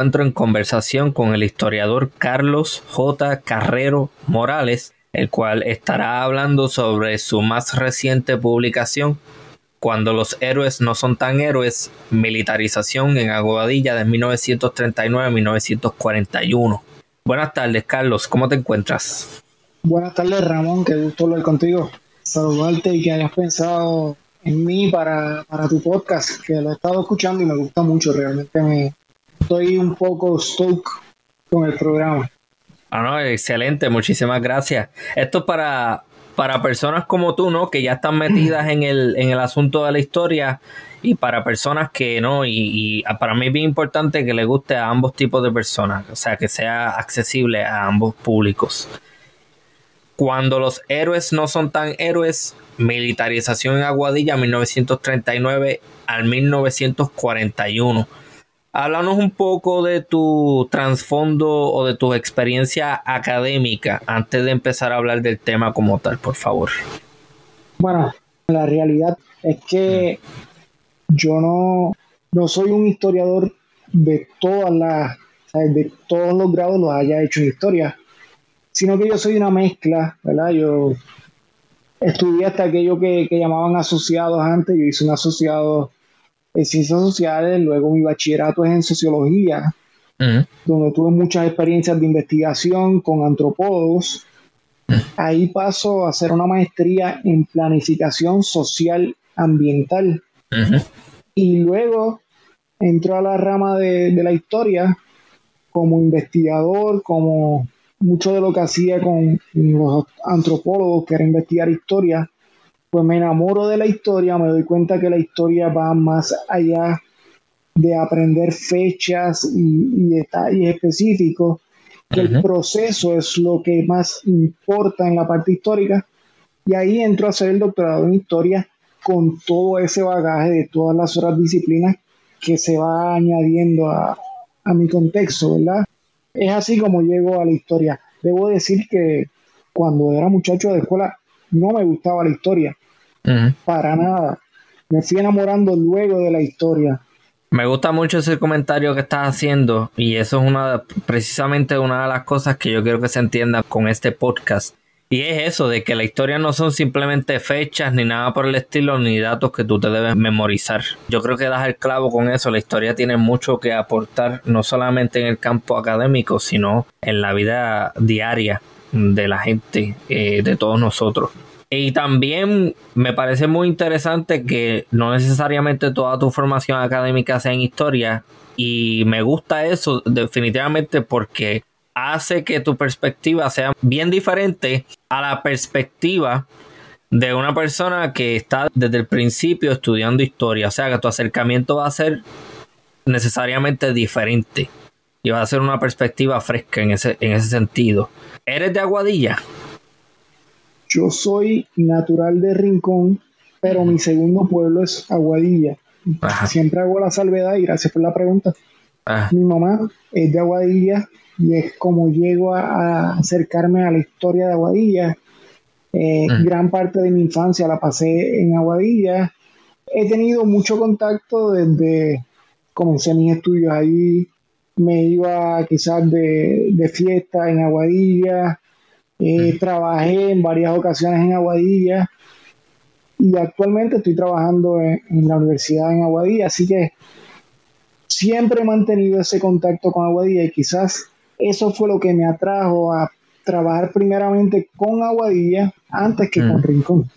encuentro en conversación con el historiador Carlos J. Carrero Morales, el cual estará hablando sobre su más reciente publicación, Cuando los héroes no son tan héroes, militarización en Aguadilla de 1939-1941. Buenas tardes, Carlos, ¿cómo te encuentras? Buenas tardes, Ramón, qué gusto hablar contigo. Saludarte y que hayas pensado en mí para tu podcast, que lo he estado escuchando y me gusta mucho, realmente me estoy un poco stoked con el programa. Ah, no, excelente, muchísimas gracias. Esto es para, para personas como tú, ¿no? Que ya están metidas en el, en el asunto de la historia y para personas que no, y, y para mí es bien importante que le guste a ambos tipos de personas, o sea, que sea accesible a ambos públicos. Cuando los héroes no son tan héroes, militarización en Aguadilla 1939 al 1941. Háblanos un poco de tu trasfondo o de tu experiencia académica antes de empezar a hablar del tema como tal, por favor. Bueno, la realidad es que yo no, no soy un historiador de todas las, de todos los grados los haya hecho en historia sino que yo soy una mezcla, ¿verdad? Yo estudié hasta aquello que, llamaban asociados antes, yo hice un asociado en ciencias sociales, luego mi bachillerato es en sociología, donde tuve muchas experiencias de investigación con antropólogos. Ahí paso a hacer una maestría en planificación social ambiental. Y luego entro a la rama de la historia como investigador, como mucho de lo que hacía con los antropólogos, que era investigar historia, pues me enamoro de la historia, me doy cuenta que la historia va más allá de aprender fechas y, detalles específicos, que el proceso es lo que más importa en la parte histórica. Y ahí entro a hacer el doctorado en historia con todo ese bagaje de todas las otras disciplinas que se va añadiendo a, a mi contexto, ¿verdad? Es así como llego a la historia. Debo decir que cuando era muchacho de escuela no me gustaba la historia. Para nada. Me fui enamorando luego de la historia. Me gusta mucho ese comentario que estás haciendo y eso es una precisamente una de las cosas que yo quiero que se entienda con este podcast. Y es eso, de que la historia no son simplemente fechas ni nada por el estilo, ni datos que tú te debes memorizar. Yo creo que das el clavo con eso. La historia tiene mucho que aportar, no solamente en el campo académico, sino en la vida diaria de la gente, eh, de todos nosotros. Y también me parece muy interesante que no necesariamente toda tu formación académica sea en historia. Y me gusta eso definitivamente porque hace que tu perspectiva sea bien diferente a la perspectiva de una persona que está desde el principio estudiando historia. O sea que tu acercamiento va a ser necesariamente diferente y va a ser una perspectiva fresca en ese, en ese sentido. ¿Eres de Aguadilla? Yo soy natural de Rincón, pero mi segundo pueblo es Aguadilla. Siempre hago la salvedad y gracias por la pregunta. Mi mamá es de Aguadilla y es como llego a, acercarme a la historia de Aguadilla. Eh, gran parte de mi infancia la pasé en Aguadilla. He tenido mucho contacto desde comencé mis estudios ahí. Me iba quizás de, fiesta en Aguadilla. Eh, trabajé en varias ocasiones en Aguadilla y actualmente estoy trabajando en, la universidad en Aguadilla, así que siempre he mantenido ese contacto con Aguadilla y quizás eso fue lo que me atrajo a trabajar primeramente con Aguadilla antes que con mm. Rincón.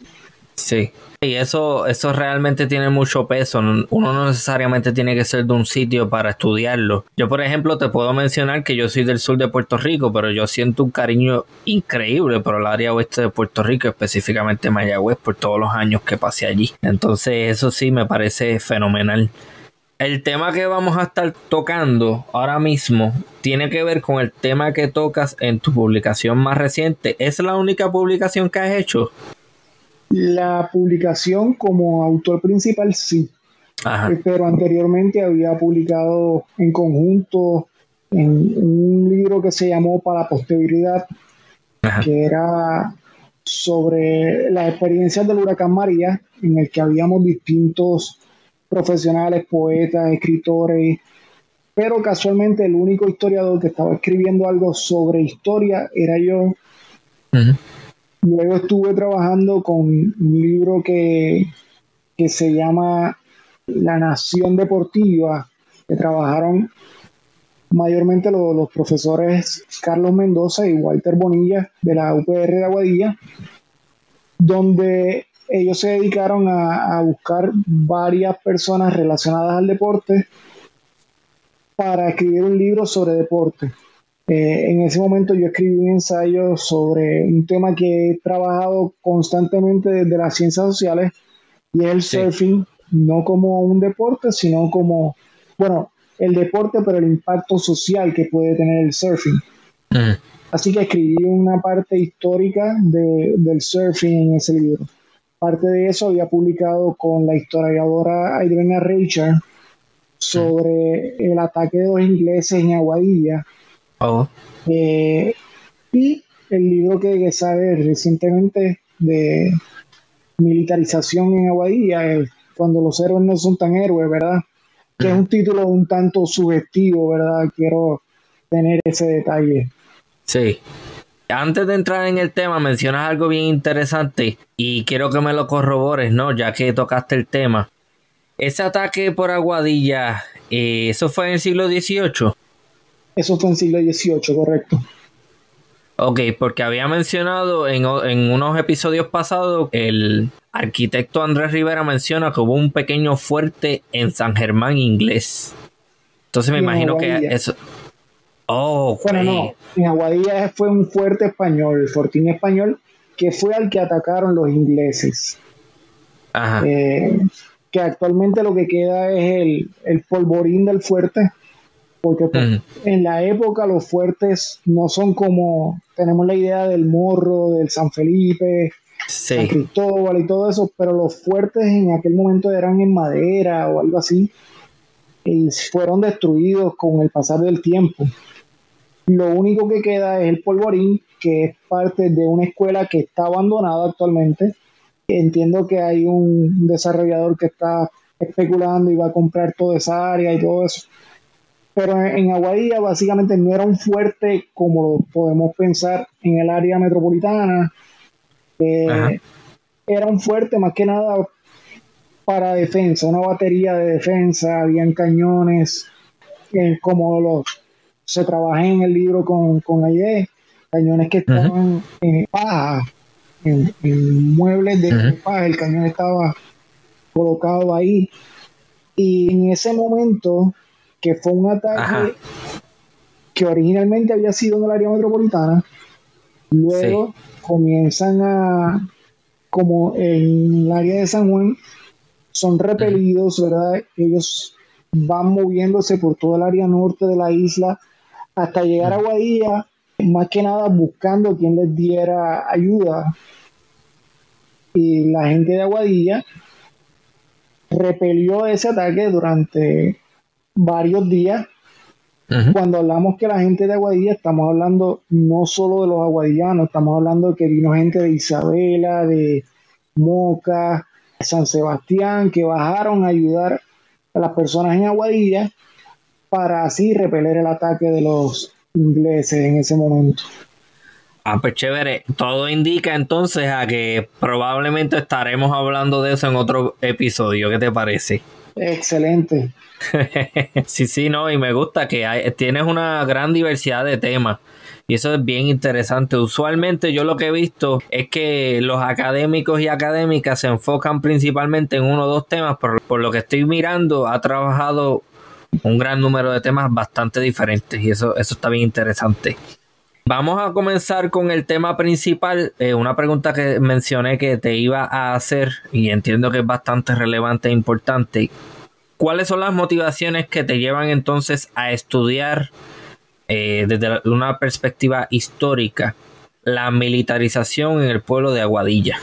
Sí, y eso, eso realmente tiene mucho peso. Uno no necesariamente tiene que ser de un sitio para estudiarlo. Yo, por ejemplo, te puedo mencionar que yo soy del sur de Puerto Rico, pero yo siento un cariño increíble por el área oeste de Puerto Rico, específicamente Mayagüez, por todos los años que pasé allí. Entonces, eso sí me parece fenomenal. El tema que vamos a estar tocando ahora mismo tiene que ver con el tema que tocas en tu publicación más reciente. ¿Es la única publicación que has hecho? La publicación como autor principal sí. Eh, pero anteriormente había publicado en conjunto en un libro que se llamó Para Posterioridad, que era sobre las experiencias del huracán María, en el que habíamos distintos profesionales, poetas, escritores, pero casualmente el único historiador que estaba escribiendo algo sobre historia era yo. Luego estuve trabajando con un libro que, que se llama La Nación Deportiva, que trabajaron mayormente los, profesores Carlos Mendoza y Walter Bonilla de la UPR de Aguadilla, donde ellos se dedicaron a, buscar varias personas relacionadas al deporte para escribir un libro sobre deporte. Eh, en ese momento yo escribí un ensayo sobre un tema que he trabajado constantemente desde las ciencias sociales y es el surfing, no como un deporte, sino como, bueno, el deporte, pero el impacto social que puede tener el surfing. Mm. Así que escribí una parte histórica del surfing en ese libro. Parte de eso había publicado con la historiadora Adriana Richard sobre el ataque de los ingleses en Aguadilla. Oh. Eh, y el libro que, sale recientemente de militarización en Aguadilla, cuando los héroes no son tan héroes, ¿verdad? que es un título un tanto subjetivo, ¿verdad? Quiero tener ese detalle. Sí. Antes de entrar en el tema, mencionas algo bien interesante y quiero que me lo corrobores, ¿no? Ya que tocaste el tema. Ese ataque por Aguadilla, eh, ¿eso fue en el siglo XVIII? Eso fue en el siglo XVIII, correcto. Ok, porque había mencionado en, en, unos episodios pasados, el arquitecto Andrés Rivera menciona que hubo un pequeño fuerte en San Germán inglés. Entonces me imagino que eso... Oh, bueno, no, en Aguadilla fue un fuerte español, el fortín español, que fue al que atacaron los ingleses. Ajá. Eh, que actualmente lo que queda es el, el polvorín del fuerte, porque pues, en la época los fuertes no son como tenemos la idea del morro, del San Felipe, San Cristóbal y todo eso, pero los fuertes en aquel momento eran en madera o algo así y fueron destruidos con el pasar del tiempo. Lo único que queda es el polvorín, que es parte de una escuela que está abandonada actualmente. Entiendo que hay un desarrollador que está especulando y va a comprar toda esa área y todo eso pero en Aguadilla básicamente no era un fuerte como lo podemos pensar en el área metropolitana. Eh, era un fuerte más que nada para defensa, una batería de defensa, habían cañones, eh, como los se trabaja en el libro con, con idea cañones que estaban en paja, en, muebles de paja, el cañón estaba colocado ahí. Y en ese momento que fue un ataque que originalmente había sido en el área metropolitana, luego comienzan a, como en el área de San Juan, son repelidos, ¿verdad? Ellos van moviéndose por todo el área norte de la isla hasta llegar a Guadilla, más que nada buscando quien les diera ayuda. Y la gente de Aguadilla repelió ese ataque durante varios días. Cuando hablamos que la gente de Aguadilla, estamos hablando no solo de los aguadillanos, estamos hablando de que vino gente de Isabela, de Moca, San Sebastián, que bajaron a ayudar a las personas en Aguadilla para así repeler el ataque de los ingleses en ese momento. Ah, pues chévere. Todo indica entonces a que probablemente estaremos hablando de eso en otro episodio. ¿Qué te parece? Excelente. sí, sí, no, y me gusta que tienes una gran diversidad de temas. Y eso es bien interesante. Usualmente yo lo que he visto es que los académicos y académicas se enfocan principalmente en uno o dos temas, pero por lo que estoy mirando ha trabajado un gran número de temas bastante diferentes y eso, eso está bien interesante. Vamos a comenzar con el tema principal, eh, una pregunta que mencioné que te iba a hacer y entiendo que es bastante relevante e importante. ¿Cuáles son las motivaciones que te llevan entonces a estudiar eh, desde una perspectiva histórica la militarización en el pueblo de Aguadilla?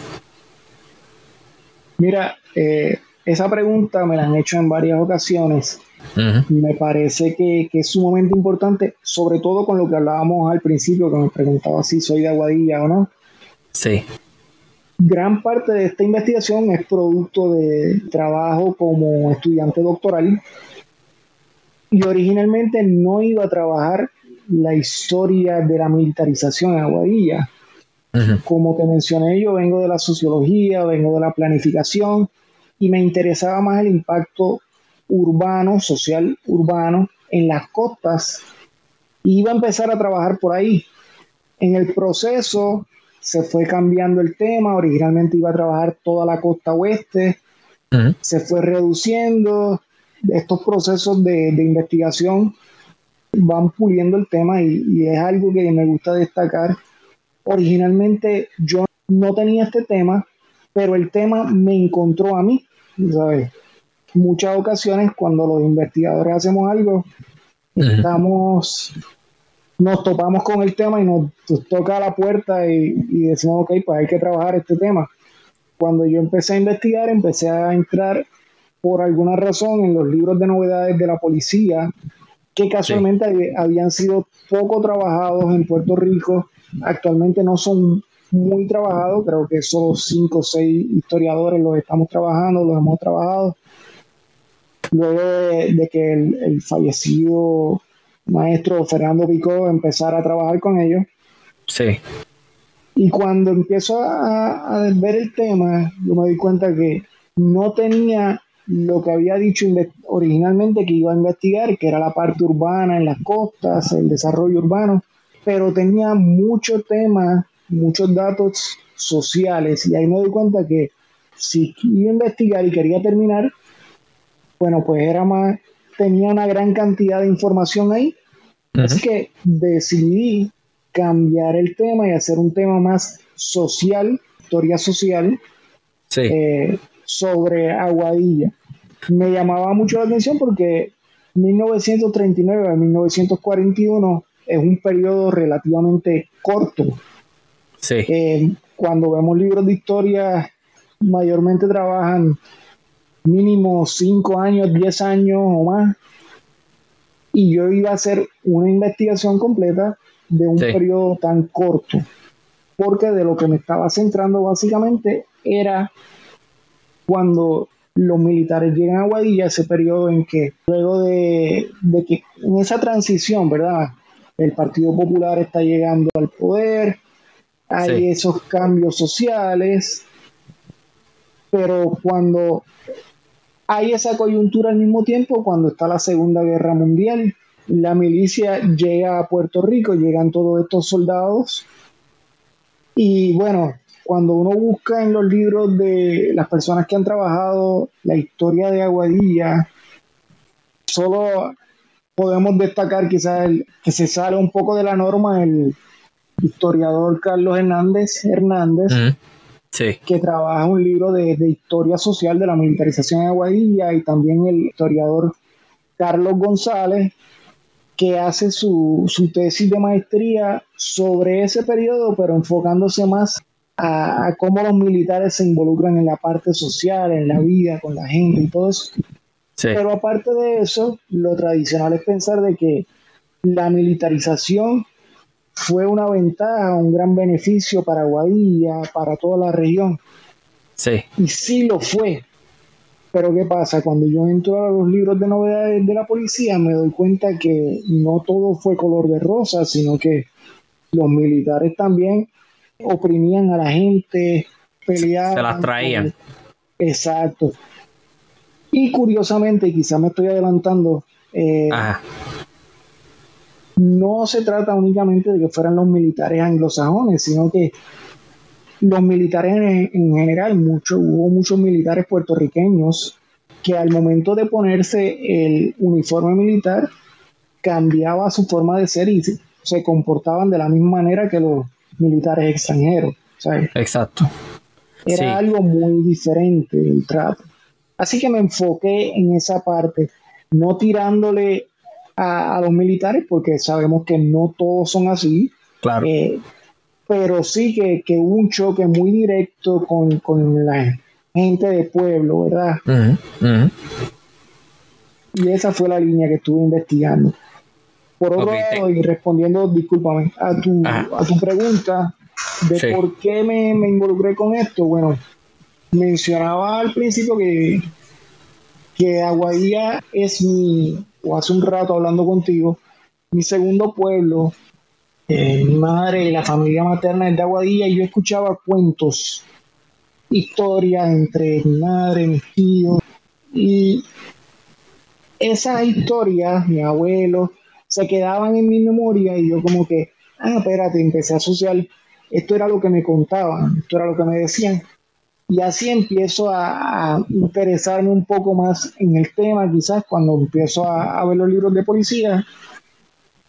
Mira, eh, esa pregunta me la han hecho en varias ocasiones me parece que, es sumamente importante, sobre todo con lo que hablábamos al principio, que me preguntaba si soy de Aguadilla o no. Sí. Gran parte de esta investigación es producto de trabajo como estudiante doctoral Y originalmente no iba a trabajar la historia de la militarización en Aguadilla. Como te mencioné, yo vengo de la sociología, vengo de la planificación y me interesaba más el impacto urbano, social urbano en las costas. Iba a empezar a trabajar por ahí. En el proceso se fue cambiando el tema, originalmente iba a trabajar toda la costa oeste, se fue reduciendo, estos procesos de, investigación van puliendo el tema y, es algo que me gusta destacar. Originalmente yo no tenía este tema, pero el tema me encontró a mí, ¿sabes? Muchas ocasiones cuando los investigadores hacemos algo, estamos nos topamos con el tema y nos, toca la puerta y, decimos, ok, pues hay que trabajar este tema. Cuando yo empecé a investigar, empecé a entrar por alguna razón en los libros de novedades de la policía, que casualmente habían sido poco trabajados en Puerto Rico, actualmente no son muy trabajados, creo que solo cinco o seis historiadores los estamos trabajando, los hemos trabajado. Luego de, que el fallecido maestro Fernando Picó empezar a trabajar con ellos. Sí. Y cuando empiezo a, ver el tema, yo me doy cuenta que no tenía lo que había dicho originalmente que iba a investigar, que era la parte urbana en las costas, el desarrollo urbano, pero tenía muchos temas, muchos datos sociales, y ahí me doy cuenta que si iba a investigar y quería terminar, bueno, pues era más, tenía una gran cantidad de información ahí Así que decidí cambiar el tema y hacer un tema más social, historia social, eh, sobre Aguadilla. Me llamaba mucho la atención porque 1939 a 1941 es un periodo relativamente corto. Eh, cuando vemos libros de historia, mayormente trabajan mínimo 5 años, 10 años o más. Y yo iba a hacer una investigación completa de un periodo tan corto, porque de lo que me estaba centrando básicamente era cuando los militares llegan a Guadilla, ese periodo en que luego de, que en esa transición, ¿verdad? El Partido Popular está llegando al poder, hay esos cambios sociales, pero cuando hay esa coyuntura al mismo tiempo cuando está la Segunda Guerra Mundial. La milicia llega a Puerto Rico, llegan todos estos soldados. Y bueno, cuando uno busca en los libros de las personas que han trabajado la historia de Aguadilla, solo podemos destacar quizás que se sale un poco de la norma el historiador Carlos Hernández Hernández, que trabaja un libro de, historia social de la militarización de Aguadilla y también el historiador Carlos González, que hace su, tesis de maestría sobre ese periodo, pero enfocándose más a, cómo los militares se involucran en la parte social, en la vida, con la gente y todo eso. Pero aparte de eso, lo tradicional es pensar de que la militarización fue una ventaja, un gran beneficio para Guadilla, para toda la región. Sí. Y sí lo fue. Pero ¿qué pasa? Cuando yo entro a los libros de novedades de la policía, me doy cuenta que no todo fue color de rosa, sino que los militares también oprimían a la gente, peleaban. Se las traían. Exacto. Y curiosamente, quizá me estoy adelantando, eh, no se trata únicamente de que fueran los militares anglosajones, sino que los militares en, general, mucho, hubo muchos militares puertorriqueños que al momento de ponerse el uniforme militar cambiaba su forma de ser y se, comportaban de la misma manera que los militares extranjeros. Exacto. Era algo muy diferente el trato. Así que me enfoqué en esa parte, no tirándole a, los militares, porque sabemos que no todos son así. Claro. Eh, pero sí que, que, hubo un choque muy directo con, con la gente de pueblo, ¿verdad? Y esa fue la línea que estuve investigando. Por otro lado, y respondiendo, discúlpame, a tu, a tu pregunta de por qué me, me, involucré con esto, bueno, mencionaba al principio que, que Aguadilla es mi, o hace un rato hablando contigo, mi segundo pueblo, eh, mi madre y la familia materna es de Aguadilla y yo escuchaba cuentos, historias entre mi madre, mis tíos y esas historias, mi abuelo, se quedaban en mi memoria y yo como que, ah, espérate, empecé a asociar, esto era lo que me contaban, esto era lo que me decían. Y así empiezo a, interesarme un poco más en el tema, quizás cuando empiezo a, ver los libros de policía,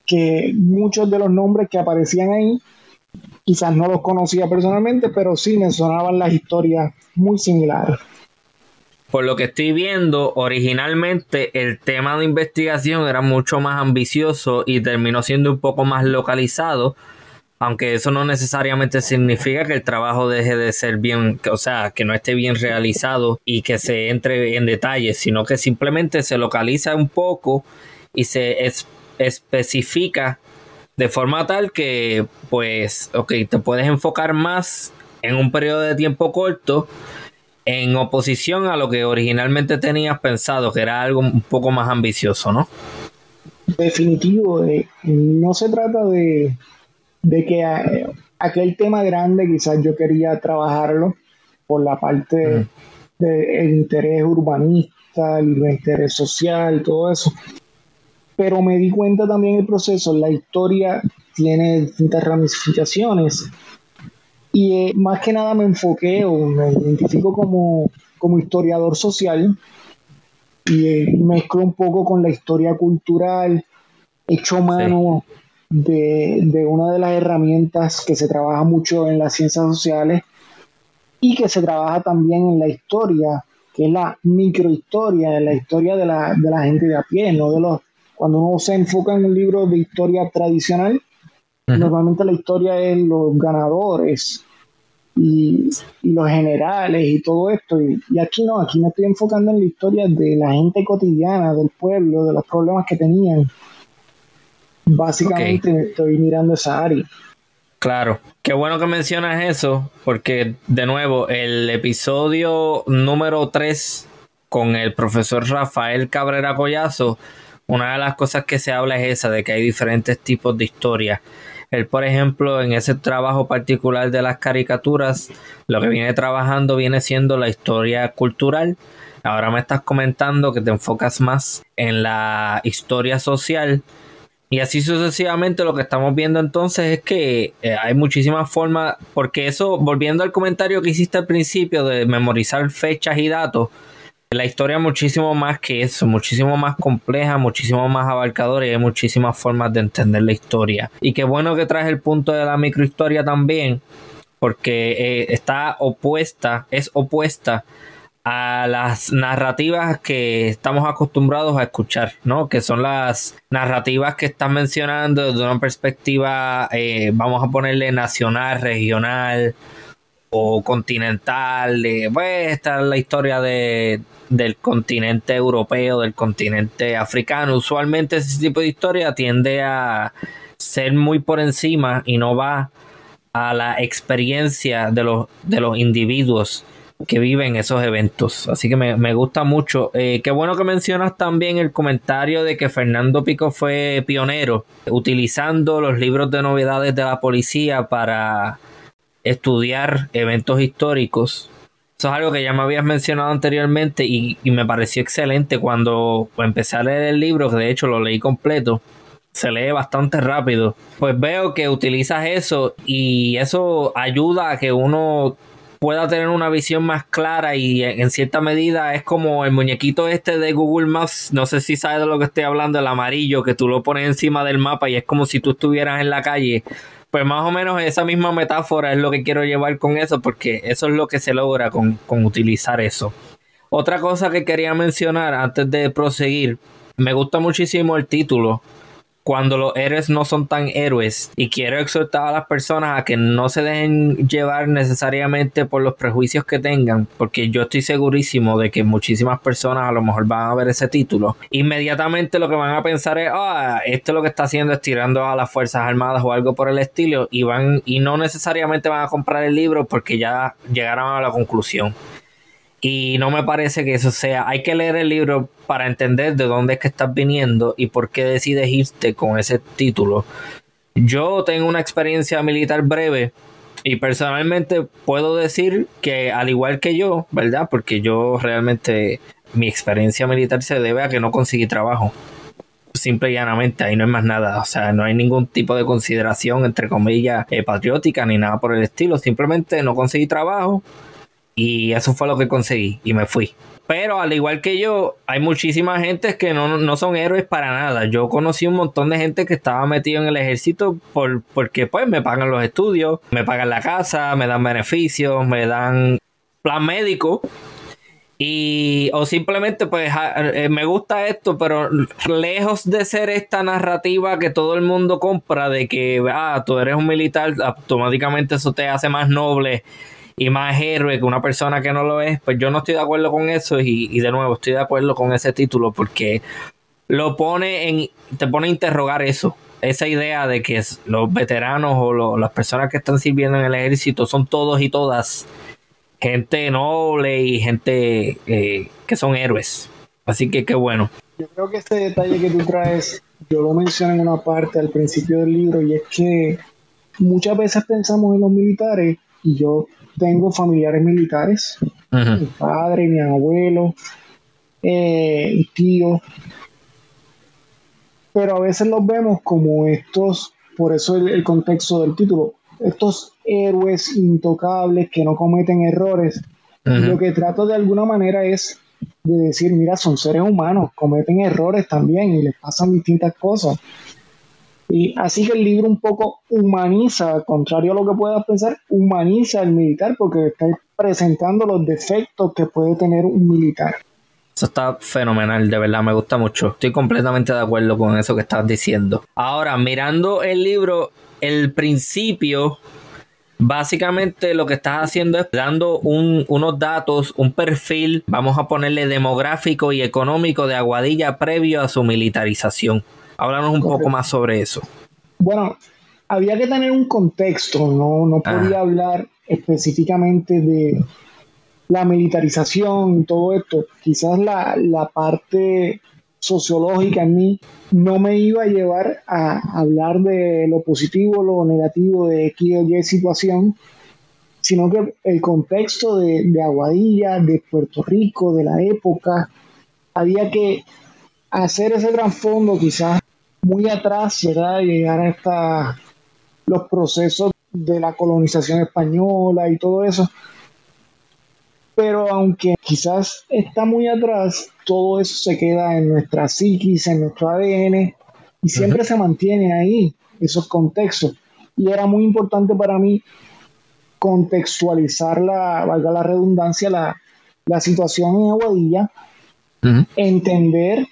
que muchos de los nombres que aparecían ahí, quizás no los conocía personalmente, pero sí me sonaban las historias muy similares. Por lo que estoy viendo, originalmente el tema de investigación era mucho más ambicioso y terminó siendo un poco más localizado aunque eso no necesariamente significa que el trabajo deje de ser bien, o sea, que no esté bien realizado y que se entre en detalles, sino que simplemente se localiza un poco y se especifica de forma tal que, pues, ok, te puedes enfocar más en un periodo de tiempo corto en oposición a lo que originalmente tenías pensado, que era algo un poco más ambicioso, ¿no? Definitivo, eh, no se trata de de que eh, aquel tema grande quizás yo quería trabajarlo por la parte del interés urbanista, el interés social, todo eso. Pero me di cuenta también el proceso, la historia tiene distintas ramificaciones. Y eh, más que nada me enfoqué o me identifico como, como historiador social y eh, mezclo un poco con la historia cultural, hecho mano de, una de las herramientas que se trabaja mucho en las ciencias sociales y que se trabaja también en la historia, que es la microhistoria, la historia de la, de la gente de a pie, no de los cuando uno se enfoca en un libro de historia tradicional, normalmente la historia es los ganadores y, los generales y todo esto. Y, y, aquí no, aquí me estoy enfocando en la historia de la gente cotidiana, del pueblo, de los problemas que tenían. Básicamente estoy mirando esa área. Claro, qué bueno que mencionas eso, porque de nuevo, el episodio número 3 con el profesor Rafael Cabrera Collazo, una de las cosas que se habla es esa, de que hay diferentes tipos de historias. Él, por ejemplo, en ese trabajo particular de las caricaturas, lo que viene trabajando viene siendo la historia cultural. Ahora me estás comentando que te enfocas más en la historia social y así sucesivamente lo que estamos viendo entonces es que eh, hay muchísimas formas, porque eso, volviendo al comentario que hiciste al principio de memorizar fechas y datos, la historia es muchísimo más que eso, muchísimo más compleja, muchísimo más abarcadora y hay muchísimas formas de entender la historia. Y qué bueno que traes el punto de la microhistoria también, porque eh, está opuesta, es opuesta a las narrativas que estamos acostumbrados a escuchar, ¿no? Que son las narrativas que están mencionando desde una perspectiva, eh, vamos a ponerle nacional, regional o continental. De, pues esta es la historia de, del continente europeo, del continente africano. Usualmente ese tipo de historia tiende a ser muy por encima y no va a la experiencia de los, de los individuos que viven esos eventos. Así que me, gusta mucho. Eh, qué bueno que mencionas también el comentario de que Fernando Pico fue pionero utilizando los libros de novedades de la policía para estudiar eventos históricos. Eso es algo que ya me habías mencionado anteriormente y, y me pareció excelente cuando empecé a leer el libro, que de hecho lo leí completo se lee bastante rápido. Pues veo que utilizas eso y eso ayuda a que uno pueda tener una visión más clara y en cierta medida es como el muñequito este de Google Maps, no sé si sabes de lo que estoy hablando, el amarillo, que tú lo pones encima del mapa y es como si tú estuvieras en la calle. Pues más o menos esa misma metáfora es lo que quiero llevar con eso, porque eso es lo que se logra con, con utilizar eso. Otra cosa que quería mencionar antes de proseguir, me gusta muchísimo el título, cuando los héroes no son tan héroes y quiero exhortar a las personas a que no se dejen llevar necesariamente por los prejuicios que tengan porque yo estoy segurísimo de que muchísimas personas a lo mejor van a ver ese título. Inmediatamente lo que van a pensar es ah esto lo que está haciendo es tirando a las fuerzas armadas o algo por el estilo y van y no necesariamente van a comprar el libro porque ya llegaron a la conclusión Y no me parece que eso sea. Hay que leer el libro para entender de dónde es que estás viniendo y por qué decides irte con ese título. Yo tengo una experiencia militar breve y personalmente puedo decir que al igual que yo, ¿verdad? Porque yo realmente mi experiencia militar se debe a que no conseguí trabajo. Simple y llanamente, ahí no hay más nada. O sea, no hay ningún tipo de consideración, entre comillas, eh, patriótica ni nada por el estilo. Simplemente no conseguí trabajo y eso fue lo que conseguí y me fui. Pero al igual que yo, hay muchísima gente que no, son héroes para nada. Yo conocí un montón de gente que estaba metido en el ejército por, porque pues me pagan los estudios, me pagan la casa, me dan beneficios, me dan plan médico. Y, o simplemente, pues, eh, me gusta esto, pero lejos de ser esta narrativa que todo el mundo compra de que, ah, tú eres un militar, automáticamente eso te hace más noble y más héroe que una persona que no lo es, pues yo no estoy de acuerdo con eso y, de nuevo estoy de acuerdo con ese título porque lo pone en, te pone a interrogar eso, esa idea de que los veteranos o las personas que están sirviendo en el ejército son todos y todas gente noble y gente eh, que son héroes. Así que qué bueno. Yo creo que este detalle que tú traes, yo lo mencioné en una parte al principio del libro y es que muchas veces pensamos en los militares y yo tengo familiares militares, mi padre, mi abuelo, eh, mi tío, pero a veces los vemos como estos, por eso el, contexto del título, estos héroes intocables que no cometen errores. Lo que trato de alguna manera es de decir, mira, son seres humanos, cometen errores también y les pasan distintas cosas. Y así que el libro un poco humaniza, contrario a lo que puedas pensar, humaniza al militar porque está presentando los defectos que puede tener un militar. Eso está fenomenal, de verdad, me gusta mucho. Estoy completamente de acuerdo con eso que estás diciendo. Ahora, mirando el libro, el principio, básicamente lo que estás haciendo es dando unos datos, un perfil, vamos a ponerle demográfico y económico de Aguadilla previo a su militarización. Háblanos un poco más sobre eso. Bueno, había que tener un contexto, no, no podía ah. hablar específicamente de la militarización todo esto. Quizás la, la parte sociológica en mí no me iba a llevar a hablar de lo positivo, lo negativo de X o Y situación, sino que el contexto de, de Aguadilla, de Puerto Rico, de la época, había que hacer ese trasfondo quizás muy atrás, ¿verdad? Llegar hasta los procesos de la colonización española y todo eso. Pero aunque quizás está muy atrás, todo eso se queda en nuestra psiquis, en nuestro ADN, y siempre se mantiene ahí, esos contextos. Y era muy importante para mí contextualizar la, valga la redundancia, la, situación en Aguadilla, entender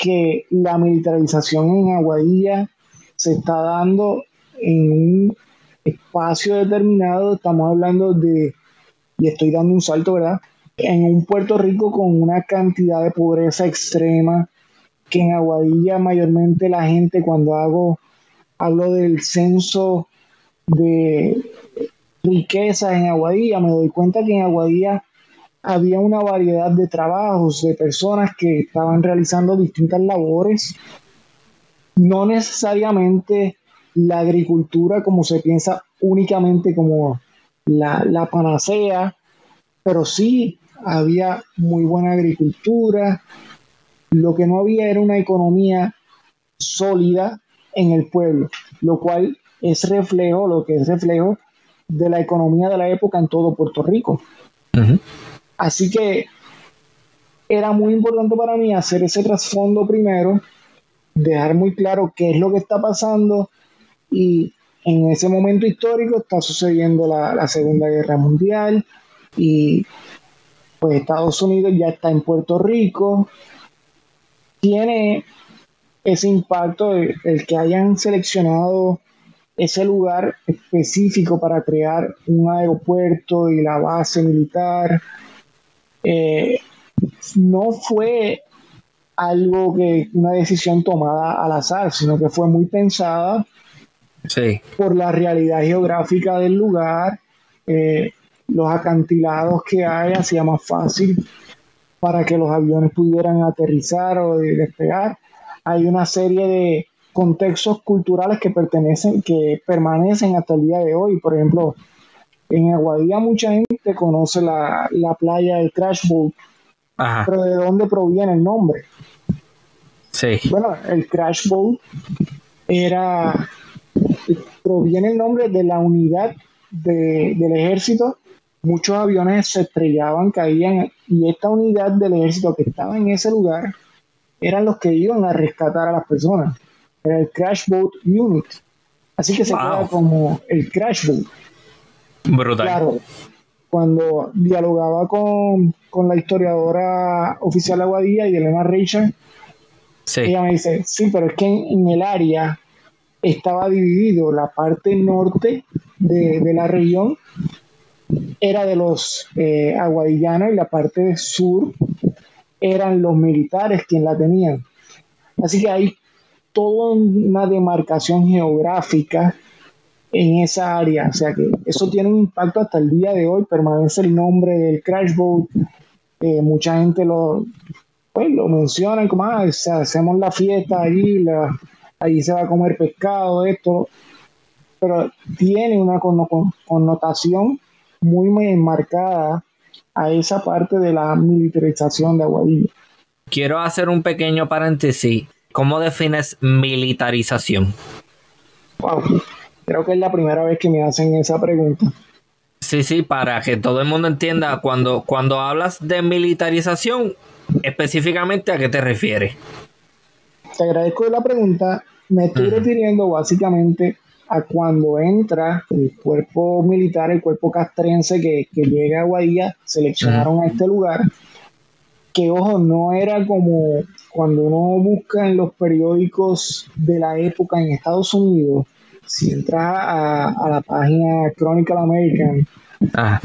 que la militarización en Aguadilla se está dando en un espacio determinado, estamos hablando de, y estoy dando un salto, ¿verdad? En un Puerto Rico con una cantidad de pobreza extrema, que en Aguadilla mayormente la gente cuando hago, hablo del censo de riqueza en Aguadilla, me doy cuenta que en Aguadilla había una variedad de trabajos, de personas que estaban realizando distintas labores, no necesariamente la agricultura como se piensa únicamente como la, panacea, pero sí había muy buena agricultura, lo que no había era una economía sólida en el pueblo, lo cual es reflejo, lo que es reflejo de la economía de la época en todo Puerto Rico. Así que era muy importante para mí hacer ese trasfondo primero, dejar muy claro qué es lo que está pasando y en ese momento histórico está sucediendo la, Segunda Guerra Mundial y pues Estados Unidos ya está en Puerto Rico. Tiene ese impacto el que hayan seleccionado ese lugar específico para crear un aeropuerto y la base militar eh, no fue algo que una decisión tomada al azar, sino que fue muy pensada por la realidad geográfica del lugar, eh, los acantilados que hay hacía más fácil para que los aviones pudieran aterrizar o despegar. Hay una serie de contextos culturales que pertenecen, que permanecen hasta el día de hoy. Por ejemplo, en Aguadilla mucha gente conoce la, playa del Crash Boat, pero ¿de dónde proviene el nombre? Sí. Bueno, el Crash Boat era proviene el nombre de la unidad del ejército. Muchos aviones se estrellaban, caían, y esta unidad del ejército que estaba en ese lugar eran los que iban a rescatar a las personas. Era el Crash Boat Unit. Así que se queda como el Crash Boat. Brutal. Claro, cuando dialogaba con, la historiadora oficial de Aguadilla y Elena Richard, ella me dice, sí, pero es que en el área estaba dividido la parte norte de, la región era de los eh, aguadillanos y la parte sur eran los militares quienes la tenían. Así que hay toda una demarcación geográfica en esa área. O sea que eso tiene un impacto hasta el día de hoy. Permanece el nombre del Crash Boat. Eh, mucha gente lo, pues, lo menciona como, ah, hacemos la fiesta allí, la, ahí se va a comer pescado, esto, pero tiene una connotación muy, muy marcada a esa parte de la militarización de Aguadilla. Quiero hacer un pequeño paréntesis. ¿Cómo defines militarización? Wow, creo que es la primera vez que me hacen esa pregunta. Sí, sí, para que todo el mundo entienda, cuando, cuando hablas de militarización, específicamente a qué te refieres. Te agradezco la pregunta. Me estoy refiriendo básicamente a cuando entra el cuerpo militar, el cuerpo castrense que, llega a Guadilla, seleccionaron a este lugar, que ojo, no era como cuando uno busca en los periódicos de la época en Estados Unidos, si entras a, la página Chronicle American ah.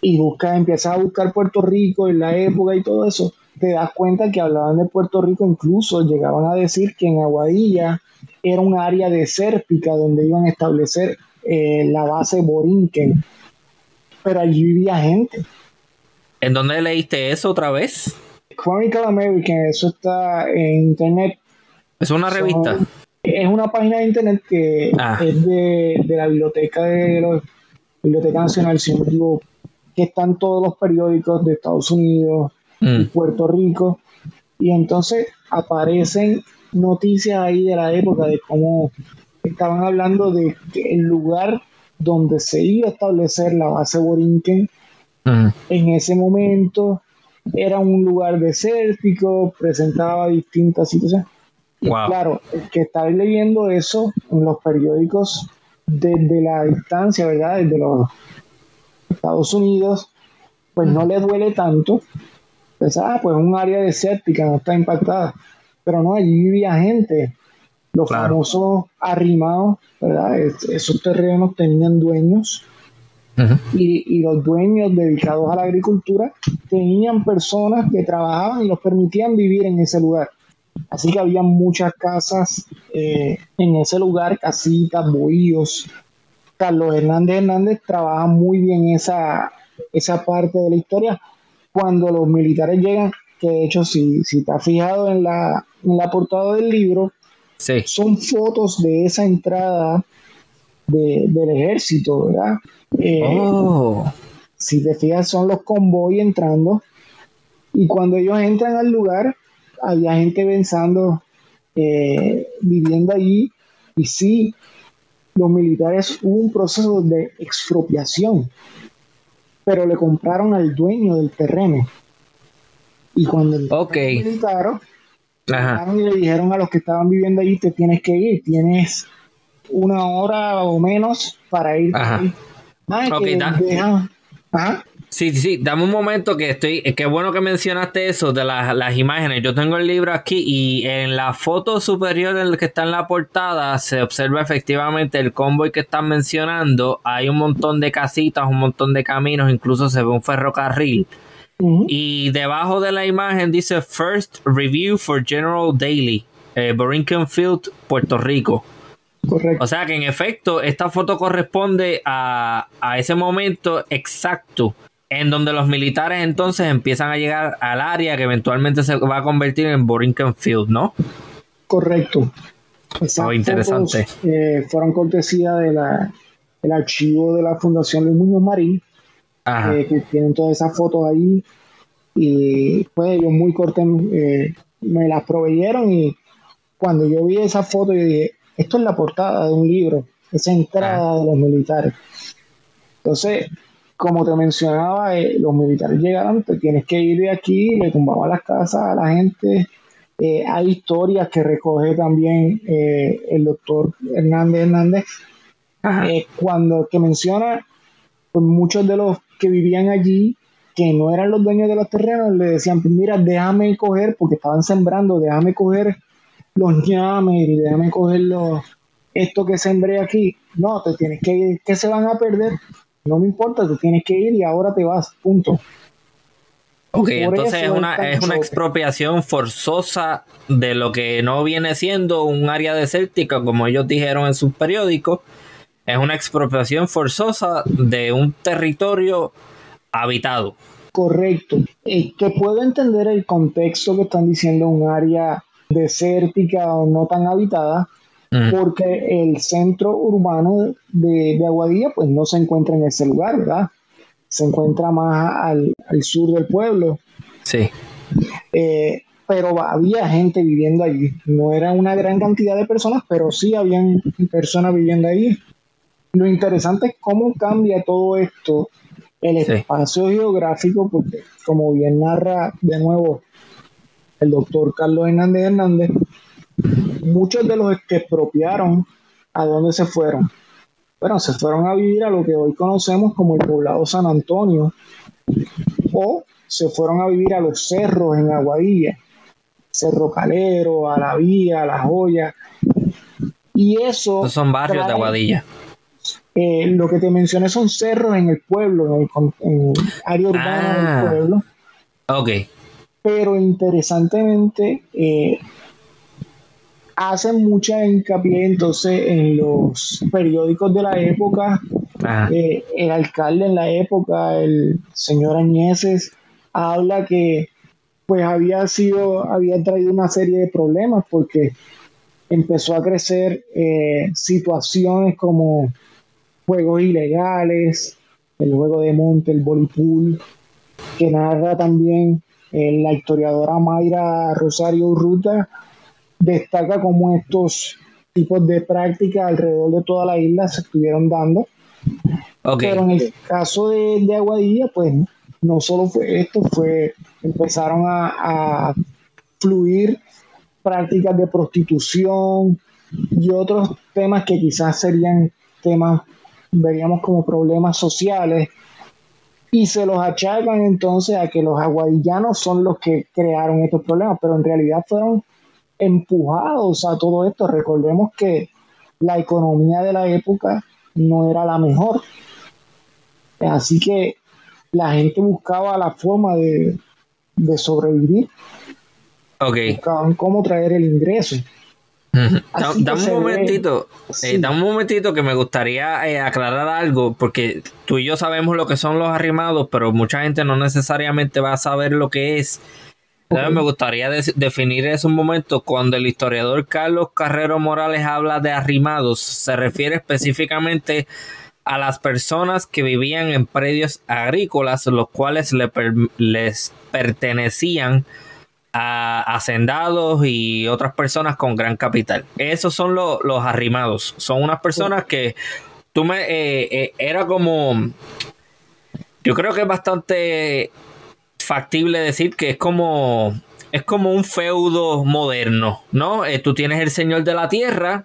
y busca, empiezas a buscar Puerto Rico en la época y todo eso, te das cuenta que hablaban de Puerto Rico, incluso llegaban a decir que en Aguadilla era un área desértica donde iban a establecer eh, la base Borinquen, pero allí vivía gente. ¿En dónde leíste eso otra vez? Chronicle American, eso está en internet. ¿Es una revista? Es una página de internet que ah. es de, la biblioteca de la Biblioteca Nacional, si que están todos los periódicos de Estados Unidos, Mm. Puerto Rico. Y entonces aparecen noticias ahí de la época de cómo estaban hablando de que el lugar donde se iba a establecer la base Borinquen mm. en ese momento era un lugar desértico, presentaba distintas situaciones. Claro, el que está leyendo eso en los periódicos desde la distancia, ¿verdad? Desde los Estados Unidos, pues no le duele tanto pues, ah, pues un área desértica, no está impactada. Pero no, allí vivía gente. Los famosos arrimados, ¿verdad? esos terrenos tenían dueños. y, y, los dueños dedicados a la agricultura tenían personas que trabajaban y los permitían vivir en ese lugar. Así que había muchas casas eh, en ese lugar, casitas, bohíos. Carlos Hernández Hernández trabaja muy bien esa, esa parte de la historia cuando los militares llegan, que de hecho si, si te has fijado en la, en la portada del libro, son fotos de esa entrada del ejército, ¿verdad? Eh, oh. Si te fijas, son los convoy entrando. Y cuando ellos entran al lugar, había gente pensando, eh, viviendo allí. Y sí, los militares hubo un proceso de expropiación pero le compraron al dueño del terreno. Y cuando el okay. y le dijeron a los que estaban viviendo allí, te tienes que ir, tienes una hora o menos para ir. Ajá. Ajá. Sí, sí, dame un momento que estoy. Qué bueno que mencionaste eso de las, imágenes. Yo tengo el libro aquí y en la foto superior en que está en la portada se observa efectivamente el convoy que están mencionando. Hay un montón de casitas, un montón de caminos, incluso se ve un ferrocarril. Y debajo de la imagen dice First Review for General Daily, eh, Field, Puerto Rico. Correcto. O sea que en efecto, esta foto corresponde a, a ese momento exacto en donde los militares entonces empiezan a llegar al área que eventualmente se va a convertir en Borinquen Field, ¿no? Correcto. Oh, interesante. eh, fueron cortesía de la, del archivo de la Fundación Luis Muñoz Marín, eh, que tienen todas esas fotos ahí. Y pues ellos muy cortos eh, me las proveyeron y cuando yo vi esa foto yo dije, esto es la portada de un libro, esa entrada de los militares. Entonces, como te mencionaba, eh, los militares llegaron, te tienes que ir de aquí, le tumbaban las casas a la gente. Eh, hay historias que recoge también eh, el doctor Hernández Hernández, cuando que menciona, pues muchos de los que vivían allí, que no eran los dueños de los terrenos, le decían, pues mira, déjame coger, porque estaban sembrando, déjame coger los ñames y déjame coger los, esto que sembré aquí. No, te tienes que ir, que se van a perder no me importa, tú tienes que ir y ahora te vas, punto. Ok, entonces es una, es una expropiación forzosa de lo que no viene siendo un área desértica, como ellos dijeron en sus periódicos. Es una expropiación forzosa de un territorio habitado. Correcto. Es que puedo entender el contexto que están diciendo un área desértica o no tan habitada, porque el centro urbano de, Aguadilla pues no se encuentra en ese lugar, ¿verdad? Se encuentra más al, sur del pueblo. Sí. Eh, pero había gente viviendo allí. No era una gran cantidad de personas, pero sí habían personas viviendo allí. Lo interesante es cómo cambia todo esto el espacio geográfico, porque como bien narra de nuevo el doctor Carlos Hernández Hernández, muchos de los que expropiaron, ¿a dónde se fueron? Bueno, se fueron a vivir a lo que hoy conocemos como el poblado San Antonio, o se fueron a vivir a los cerros en Aguadilla, Cerro Calero, a la Vía, a la Joya. Y eso... son barrios de Aguadilla. Eh, lo que te mencioné son cerros en el pueblo, en el, área urbana del ah. pueblo. Ok. Pero interesantemente, eh, hacen mucha hincapié entonces en los periódicos de la época. Ah. Eh, el alcalde en la época, el señor Añeses, habla que pues había sido, había traído una serie de problemas porque empezó a crecer eh, situaciones como juegos ilegales, el juego de monte, el voleibol, que narra también eh, la historiadora Mayra Rosario Urruta, destaca cómo estos tipos de prácticas alrededor de toda la isla se estuvieron dando. Pero en el caso de, Aguadilla, pues no solo fue esto, fue empezaron a, fluir prácticas de prostitución y otros temas que quizás serían temas, veríamos como problemas sociales, y se los achacan entonces a que los aguadillanos son los que crearon estos problemas, pero en realidad fueron empujados a todo esto. Recordemos que la economía de la época no era la mejor. Así que la gente buscaba la forma de, sobrevivir. Buscaban cómo traer el ingreso. Dame un momentito, eh, un momentito que me gustaría eh, aclarar algo, porque tú y yo sabemos lo que son los arrimados, pero mucha gente no necesariamente va a saber lo que es. Me gustaría definir eso un momento. Cuando el historiador Carlos Carrero Morales habla de arrimados, se refiere específicamente a las personas que vivían en predios agrícolas, los cuales les pertenecían a hacendados y otras personas con gran capital. Esos son los arrimados. Son unas personas que tú me... Eh, eh, era como... Yo creo que es bastante factible decir que es como es como un feudo moderno, ¿no? Eh, tú tienes el señor de la tierra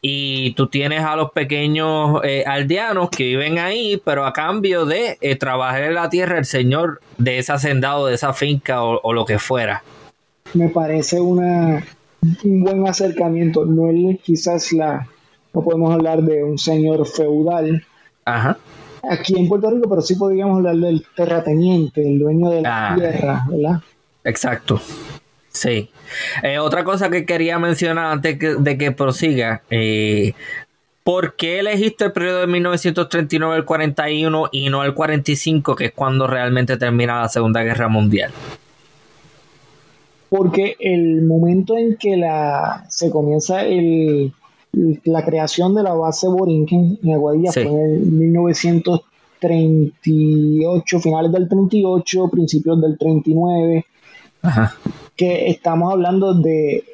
y tú tienes a los pequeños eh, aldeanos que viven ahí, pero a cambio de eh, trabajar en la tierra el señor de ese hacendado, de esa finca o, lo que fuera. Me parece una, un buen acercamiento. No es quizás la, no podemos hablar de un señor feudal. Ajá aquí en Puerto Rico, pero sí podríamos hablar del terrateniente, el dueño de la ah. tierra, ¿verdad? Exacto. Sí. Eh, otra cosa que quería mencionar antes de que prosiga, eh, ¿por qué elegiste el periodo de 1939 al 41 y no al 45, que es cuando realmente termina la Segunda Guerra Mundial? Porque el momento en que la, se comienza el, la creación de la base Borinquen en Aguadilla fue en 1938, finales del 38, principios del 39. Ajá que estamos hablando de,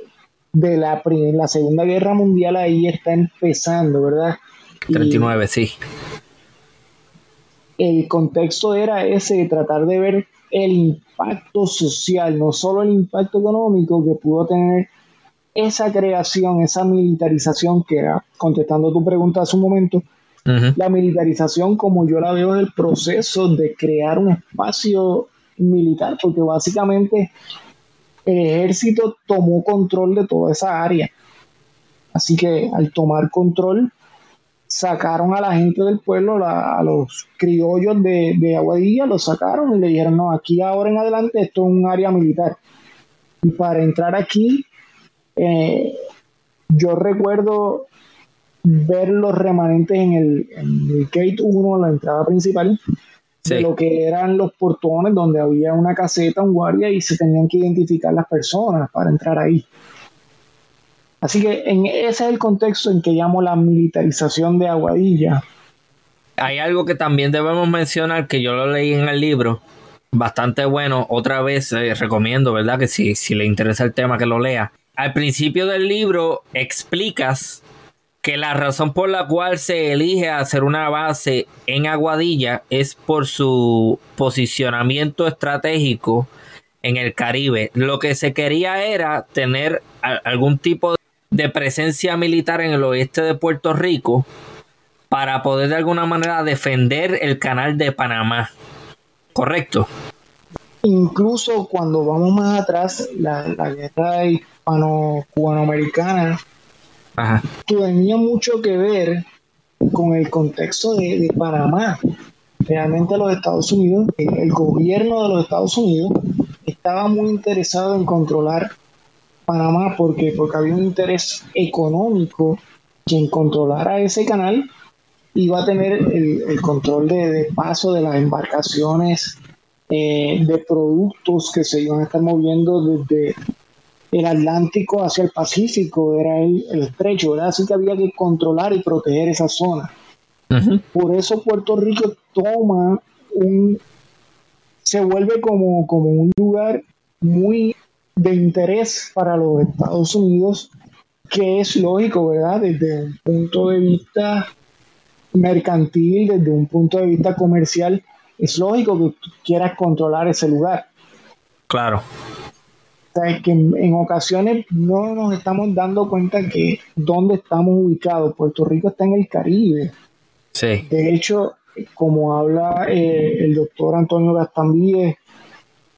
la, la Segunda Guerra Mundial, ahí está empezando, ¿verdad? 39, sí. El contexto era ese, de tratar de ver el impacto social, no solo el impacto económico que pudo tener esa creación, esa militarización que era, contestando tu pregunta hace un momento, la militarización como yo la veo es el proceso de crear un espacio militar, porque básicamente el ejército tomó control de toda esa área. Así que al tomar control, sacaron a la gente del pueblo, a los criollos de, Aguadilla, los sacaron y le dijeron, no, aquí ahora en adelante esto es un área militar. Y para entrar aquí, eh, yo recuerdo ver los remanentes en el, en el Gate 1, la entrada principal, de lo que eran los portones donde había una caseta, un guardia y se tenían que identificar las personas para entrar ahí. Así que en, ese es el contexto en que llamo la militarización de Aguadilla. Hay algo que también debemos mencionar que yo lo leí en el libro, bastante bueno. Otra vez eh, recomiendo, ¿verdad? Que si, si le interesa el tema, que lo lea. Al principio del libro explicas que la razón por la cual se elige hacer una base en Aguadilla es por su posicionamiento estratégico en el Caribe. Lo que se quería era tener algún tipo de presencia militar en el oeste de Puerto Rico para poder de alguna manera defender el canal de Panamá. ¿Correcto? Incluso cuando vamos más atrás, la, la guerra hispano-cubanoamericana tenía mucho que ver con el contexto de, Panamá. Realmente los Estados Unidos, el, gobierno de los Estados Unidos estaba muy interesado en controlar Panamá porque, porque había un interés económico quien controlara ese canal iba a tener el, control de, paso de las embarcaciones eh, de productos que se iban a estar moviendo desde el Atlántico hacia el Pacífico, era el, estrecho, ¿verdad? Así que había que controlar y proteger esa zona. Por eso Puerto Rico toma un, se vuelve como, como un lugar muy de interés para los Estados Unidos, que es lógico, ¿verdad? Desde un punto de vista mercantil, desde un punto de vista comercial, es lógico que quieras controlar ese lugar. Claro que en, ocasiones no nos estamos dando cuenta que dónde estamos ubicados. Puerto Rico está en el Caribe. Sí. De hecho, como habla eh, el doctor Antonio Gastambide,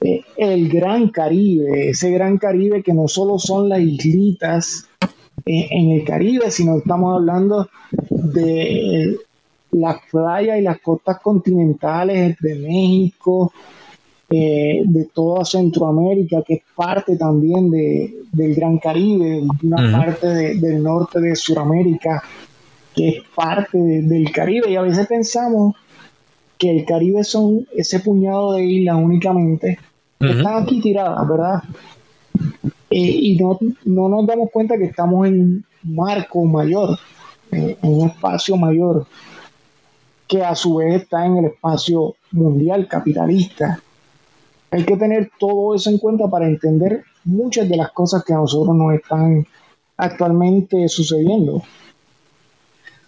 eh, el Gran Caribe, ese Gran Caribe que no solo son las islitas eh, en el Caribe, sino estamos hablando de las playas y las costas continentales de México, eh, de toda Centroamérica, que es parte también de, del Gran Caribe, una parte del norte de Sudamérica, que es parte del Caribe. Y a veces pensamos que el Caribe son ese puñado de islas únicamente que están aquí tiradas, ¿verdad? Eh, y no, no nos damos cuenta que estamos en un marco mayor, eh, en un espacio mayor, que a su vez está en el espacio mundial capitalista hay que tener todo eso en cuenta para entender muchas de las cosas que a nosotros nos están actualmente sucediendo.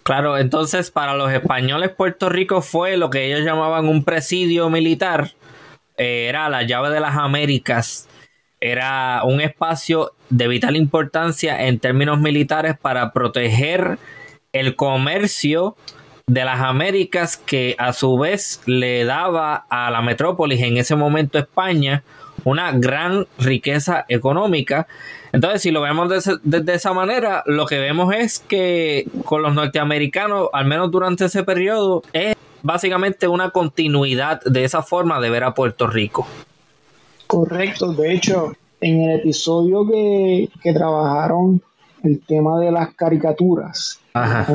Claro, entonces para los españoles Puerto Rico fue lo que ellos llamaban un presidio militar, eh, era la llave de las Américas, era un espacio de vital importancia en términos militares para proteger el comercio de las Américas que a su vez le daba a la metrópolis en ese momento España una gran riqueza económica. Entonces, si lo vemos de, esa manera, lo que vemos es que con los norteamericanos, al menos durante ese periodo, es básicamente una continuidad de esa forma de ver a Puerto Rico. Correcto, de hecho, en el episodio que, que trabajaron el tema de las caricaturas, Ajá.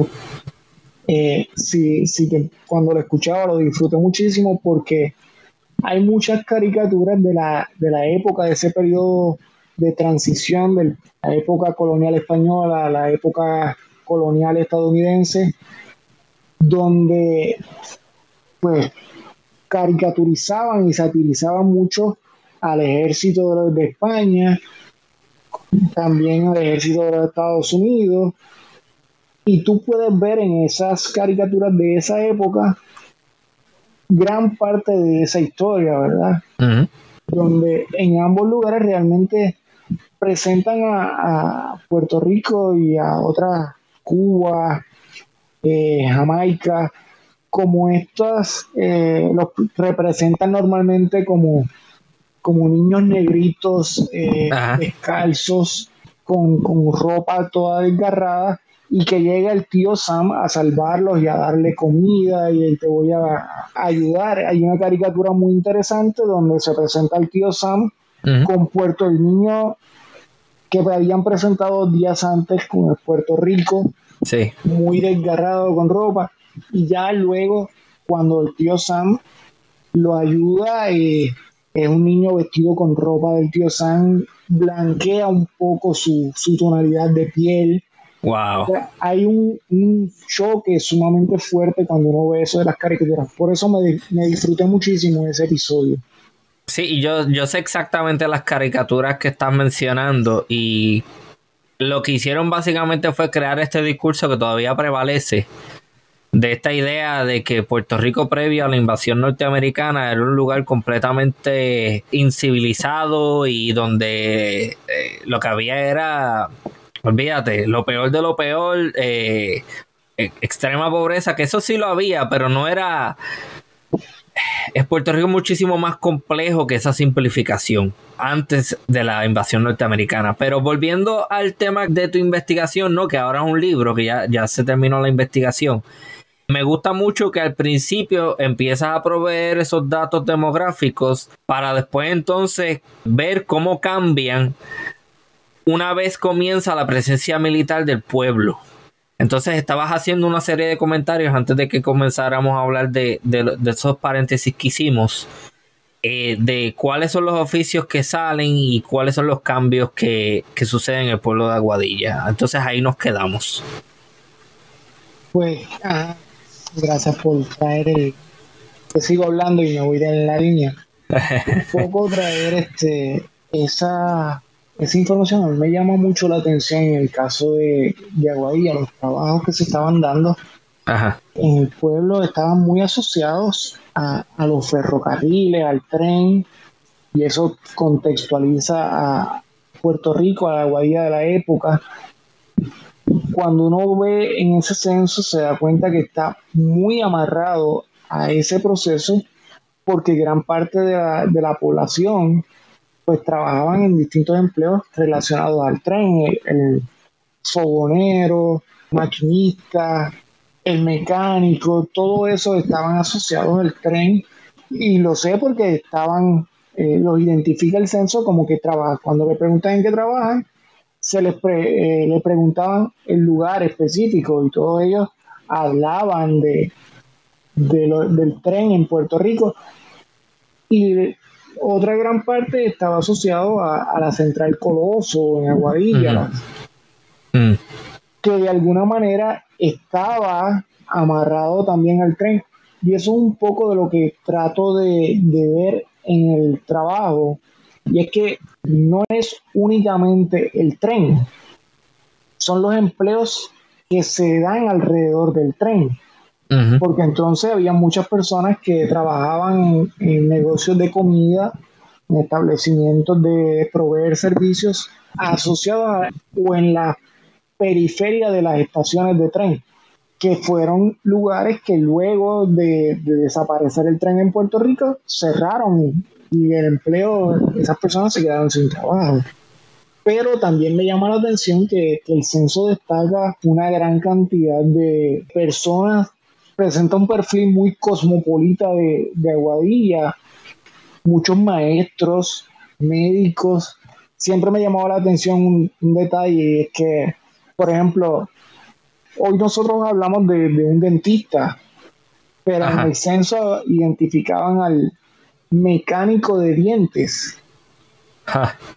Eh, sí que cuando lo escuchaba lo disfruté muchísimo porque hay muchas caricaturas de la, de la época, de ese periodo de transición, de la época colonial española, la época colonial estadounidense, donde pues caricaturizaban y satirizaban mucho al ejército de España, también al ejército de los Estados Unidos, y tú puedes ver en esas caricaturas de esa época gran parte de esa historia, ¿verdad? Donde en ambos lugares realmente presentan a, a Puerto Rico y a otras, Cuba, eh, Jamaica, como estas, eh, los representan normalmente como, como niños negritos, eh, descalzos, con, con ropa toda desgarrada, y que llega el tío Sam a salvarlos y a darle comida y te voy a, ayudar. Hay una caricatura muy interesante donde se presenta al tío Sam con Puerto el Niño que habían presentado días antes con el Puerto Rico, Sí. muy desgarrado con ropa, y ya luego cuando el tío Sam lo ayuda, eh, es un niño vestido con ropa del tío Sam, blanquea un poco su, su tonalidad de piel. Wow. O sea, hay un, un choque sumamente fuerte cuando uno ve eso de las caricaturas. Por eso me, me disfruté muchísimo ese episodio. Sí, y yo, yo sé exactamente las caricaturas que estás mencionando y lo que hicieron básicamente fue crear este discurso que todavía prevalece de esta idea de que Puerto Rico previo a la invasión norteamericana era un lugar completamente incivilizado y donde eh, lo que había era, olvídate, lo peor de lo peor, eh, e- extrema pobreza, que eso sí lo había, pero no era es Puerto Rico muchísimo más complejo que esa simplificación antes de la invasión norteamericana. Pero volviendo al tema de tu investigación, ¿no? Que ahora es un libro, que ya, ya se terminó la investigación. Me gusta mucho que al principio empiezas a proveer esos datos demográficos para después entonces ver cómo cambian una vez comienza la presencia militar del pueblo. Entonces estabas haciendo una serie de comentarios antes de que comenzáramos a hablar de, de- de esos paréntesis que hicimos, eh, de cuáles son los oficios que salen y cuáles son los cambios que, que suceden en el pueblo de Aguadilla. Entonces ahí nos quedamos. Pues, ajá, gracias por traer el. Te sigo hablando y me voy de la línea. Un poco traer este esa, esa información. A mí me llama mucho la atención en el caso de, de Aguadilla, los trabajos que se estaban dando Ajá. en el pueblo estaban muy asociados a, a los ferrocarriles, al tren, y eso contextualiza a Puerto Rico, a la Aguadilla de la época. Cuando uno ve en ese censo se da cuenta que está muy amarrado a ese proceso porque gran parte de la, de la población pues trabajaban en distintos empleos relacionados al tren, el, el fogonero, maquinista, el mecánico, todo eso estaban asociados al tren y lo sé porque estaban, eh, los identifica el censo como que trabajan. Cuando le preguntan en qué trabajan, se les pre- eh, le preguntaban el lugar específico y todos ellos hablaban de, de lo- del tren en Puerto Rico y otra gran parte estaba asociado a, a la central Coloso en Aguadilla. Mm, que de alguna manera estaba amarrado también al tren. Y eso es un poco de lo que trato de, de ver en el trabajo. Y es que no es únicamente el tren, son los empleos que se dan alrededor del tren. Porque entonces había muchas personas que trabajaban en, negocios de comida, en establecimientos de proveer servicios asociados a, o en la periferia de las estaciones de tren, que fueron lugares que luego de, de desaparecer el tren en Puerto Rico cerraron y el empleo, esas personas se quedaron sin trabajo. Pero también me llama la atención que el censo destaca una gran cantidad de personas, presenta un perfil muy cosmopolita de, de Aguadilla, muchos maestros, médicos, siempre me llamaba la atención un, detalle, es que, por ejemplo, hoy nosotros hablamos de, un dentista, pero en el censo identificaban al mecánico de dientes.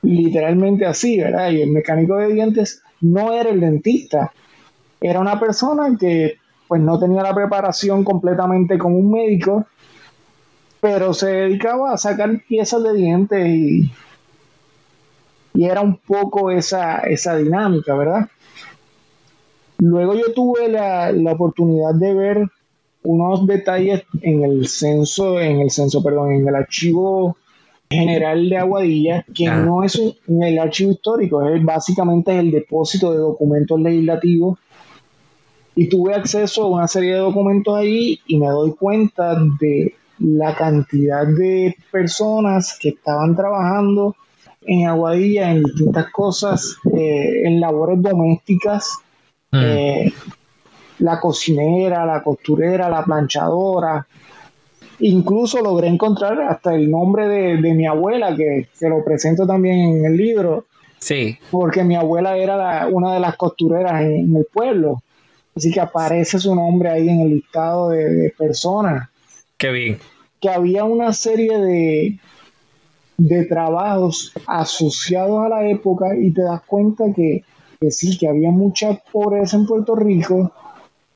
Literalmente así, ¿verdad? Y el mecánico de dientes no era el dentista, era una persona que pues no tenía la preparación completamente como un médico, pero se dedicaba a sacar piezas de dientes y, y era un poco esa, esa dinámica, ¿verdad? Luego yo tuve la, la, oportunidad de ver unos detalles en el censo, en el censo, perdón, en el archivo general de Aguadilla, que ah. no es un, el archivo histórico, es básicamente el depósito de documentos legislativos. Y tuve acceso a una serie de documentos ahí y me doy cuenta de la cantidad de personas que estaban trabajando en Aguadilla en distintas cosas, eh, en labores domésticas, mm. eh, la cocinera, la costurera, la planchadora, Incluso logré encontrar hasta el nombre de, mi abuela, que, se lo presento también en el libro. Sí. Porque mi abuela era una de las costureras en, el pueblo. Así que aparece su nombre ahí en el listado de, personas. Qué bien. Que había una serie de, de trabajos asociados a la época y te das cuenta que, sí, que había mucha pobreza en Puerto Rico,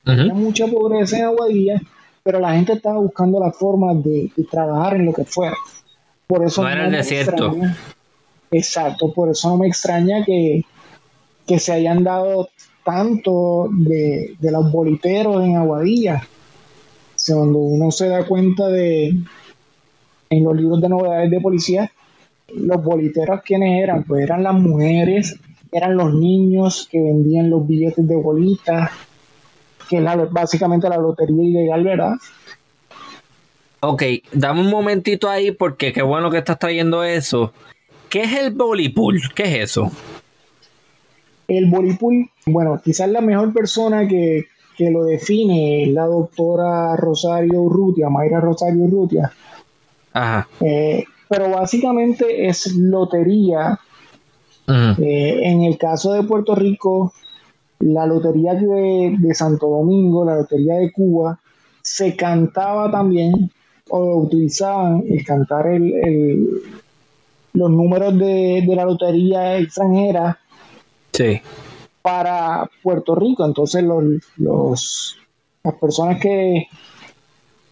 había mucha pobreza en Aguadilla pero la gente estaba buscando la forma de, trabajar en lo que fuera. Por eso no, era el desierto. exacto, por eso no me extraña que, se hayan dado tanto de, los boliteros en Aguadilla. cuando uno se da cuenta de, en los libros de novedades de policía, los boliteros quienes eran, pues eran las mujeres, eran los niños que vendían los billetes de bolitas, que es básicamente la lotería ilegal, ¿verdad? Ok, dame un momentito ahí porque qué bueno que estás trayendo eso. ¿Qué es el pool? ¿Qué es eso? El pool, bueno, quizás la mejor persona que, lo define es la doctora Rosario Urrutia, Mayra Rosario Urrutia. Ajá. Eh, pero básicamente es lotería. Eh, en el caso de Puerto Rico, la lotería de, Santo Domingo, la lotería de Cuba, se cantaba también o utilizaban el cantar el, los números de, la lotería extranjera para Puerto Rico. Entonces los, las personas que,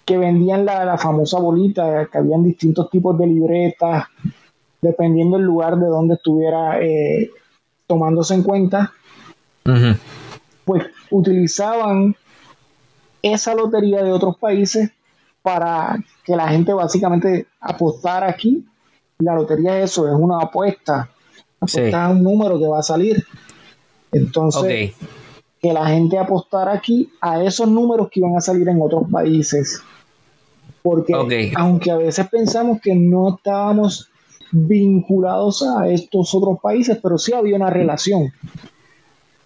que vendían la, famosa bolita, que habían distintos tipos de libretas, dependiendo del lugar de donde estuviera eh, tomándose en cuenta, pues utilizaban esa lotería de otros países para que la gente básicamente apostara aquí. La lotería es eso, es una apuesta. Apostar un número que va a salir. Entonces, que la gente apostara aquí a esos números que iban a salir en otros países. Porque aunque a veces pensamos que no estábamos vinculados a estos otros países, pero sí había una relación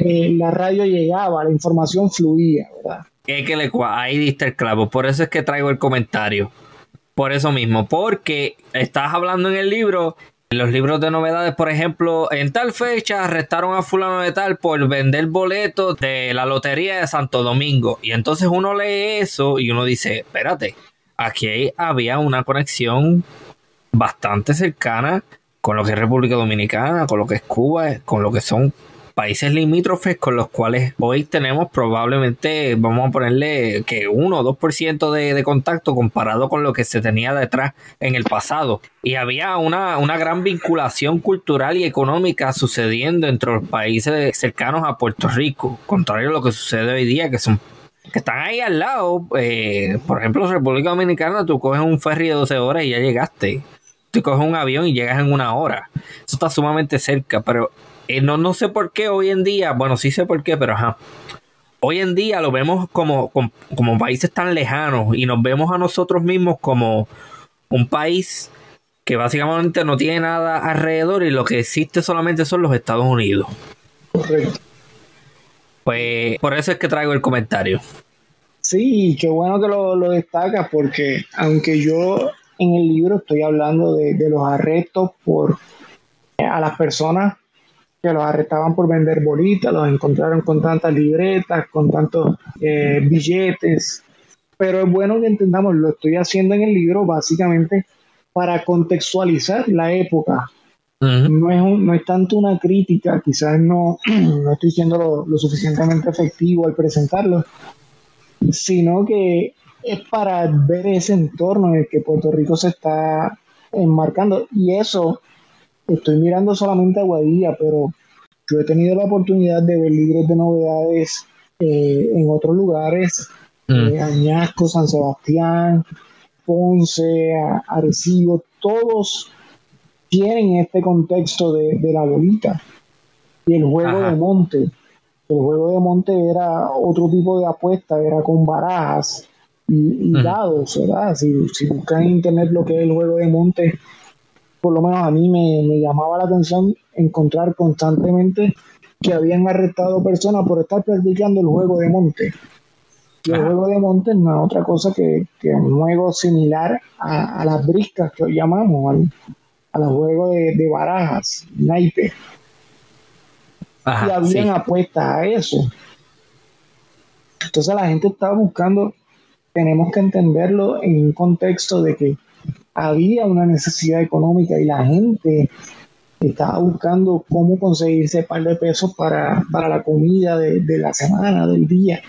la radio llegaba, la información fluía, ¿verdad? Es que le, ahí diste el clavo, por eso es que traigo el comentario. Por eso mismo, porque estás hablando en el libro, en los libros de novedades, por ejemplo, en tal fecha arrestaron a fulano de tal por vender boletos de la lotería de Santo Domingo. Y entonces uno lee eso y uno dice, espérate, aquí había una conexión bastante cercana con lo que es República Dominicana, con lo que es Cuba, con lo que son países limítrofes con los cuales hoy tenemos probablemente, vamos a ponerle que 1 o 2% de, de contacto comparado con lo que se tenía detrás en el pasado. Y había una, una gran vinculación cultural y económica sucediendo entre los países cercanos a Puerto Rico, contrario a lo que sucede hoy día, que son que están ahí al lado. Eh, por ejemplo, República Dominicana, tú coges un ferry de 12 horas y ya llegaste. Tú coges un avión y llegas en una hora. Eso está sumamente cerca, pero eh, no, no sé por qué hoy en día, bueno, sí sé por qué, pero ajá. Hoy en día lo vemos como, como, países tan lejanos y nos vemos a nosotros mismos como un país que básicamente no tiene nada alrededor y lo que existe solamente son los Estados Unidos. Correcto. Pues por eso es que traigo el comentario. Sí, qué bueno que lo, lo destacas porque aunque yo en el libro estoy hablando de, de los arrestos por a las personas que los arrestaban por vender bolitas, los encontraron con tantas libretas, con tantos eh, billetes. Pero es bueno que entendamos, lo estoy haciendo en el libro básicamente para contextualizar la época. no, es no es tanto una crítica, quizás no, no estoy siendo lo, suficientemente efectivo al presentarlo, sino que es para ver ese entorno en el que Puerto Rico se está enmarcando. Y eso, estoy mirando solamente a Guadilla, pero yo he tenido la oportunidad de ver libros de novedades eh, en otros lugares, mm. eh, Añasco, San Sebastián, Ponce, Arecibo, todos tienen este contexto de, la bolita y el juego de monte. El juego de monte era otro tipo de apuesta, era con barajas y, dados, ¿verdad? Si, si buscan en internet lo que es el juego de monte, por lo menos a mí me, llamaba la atención encontrar constantemente que habían arrestado personas por estar practicando el juego de monte. Y el juego de monte no es otra cosa que, un juego similar a, las briscas que hoy llamamos, al, al juego de, barajas, naipe. y habían apuestas a eso. Entonces la gente estaba buscando, tenemos que entenderlo en un contexto de que había una necesidad económica y la gente estaba buscando cómo conseguirse un par de pesos para, la comida de, la semana, del día.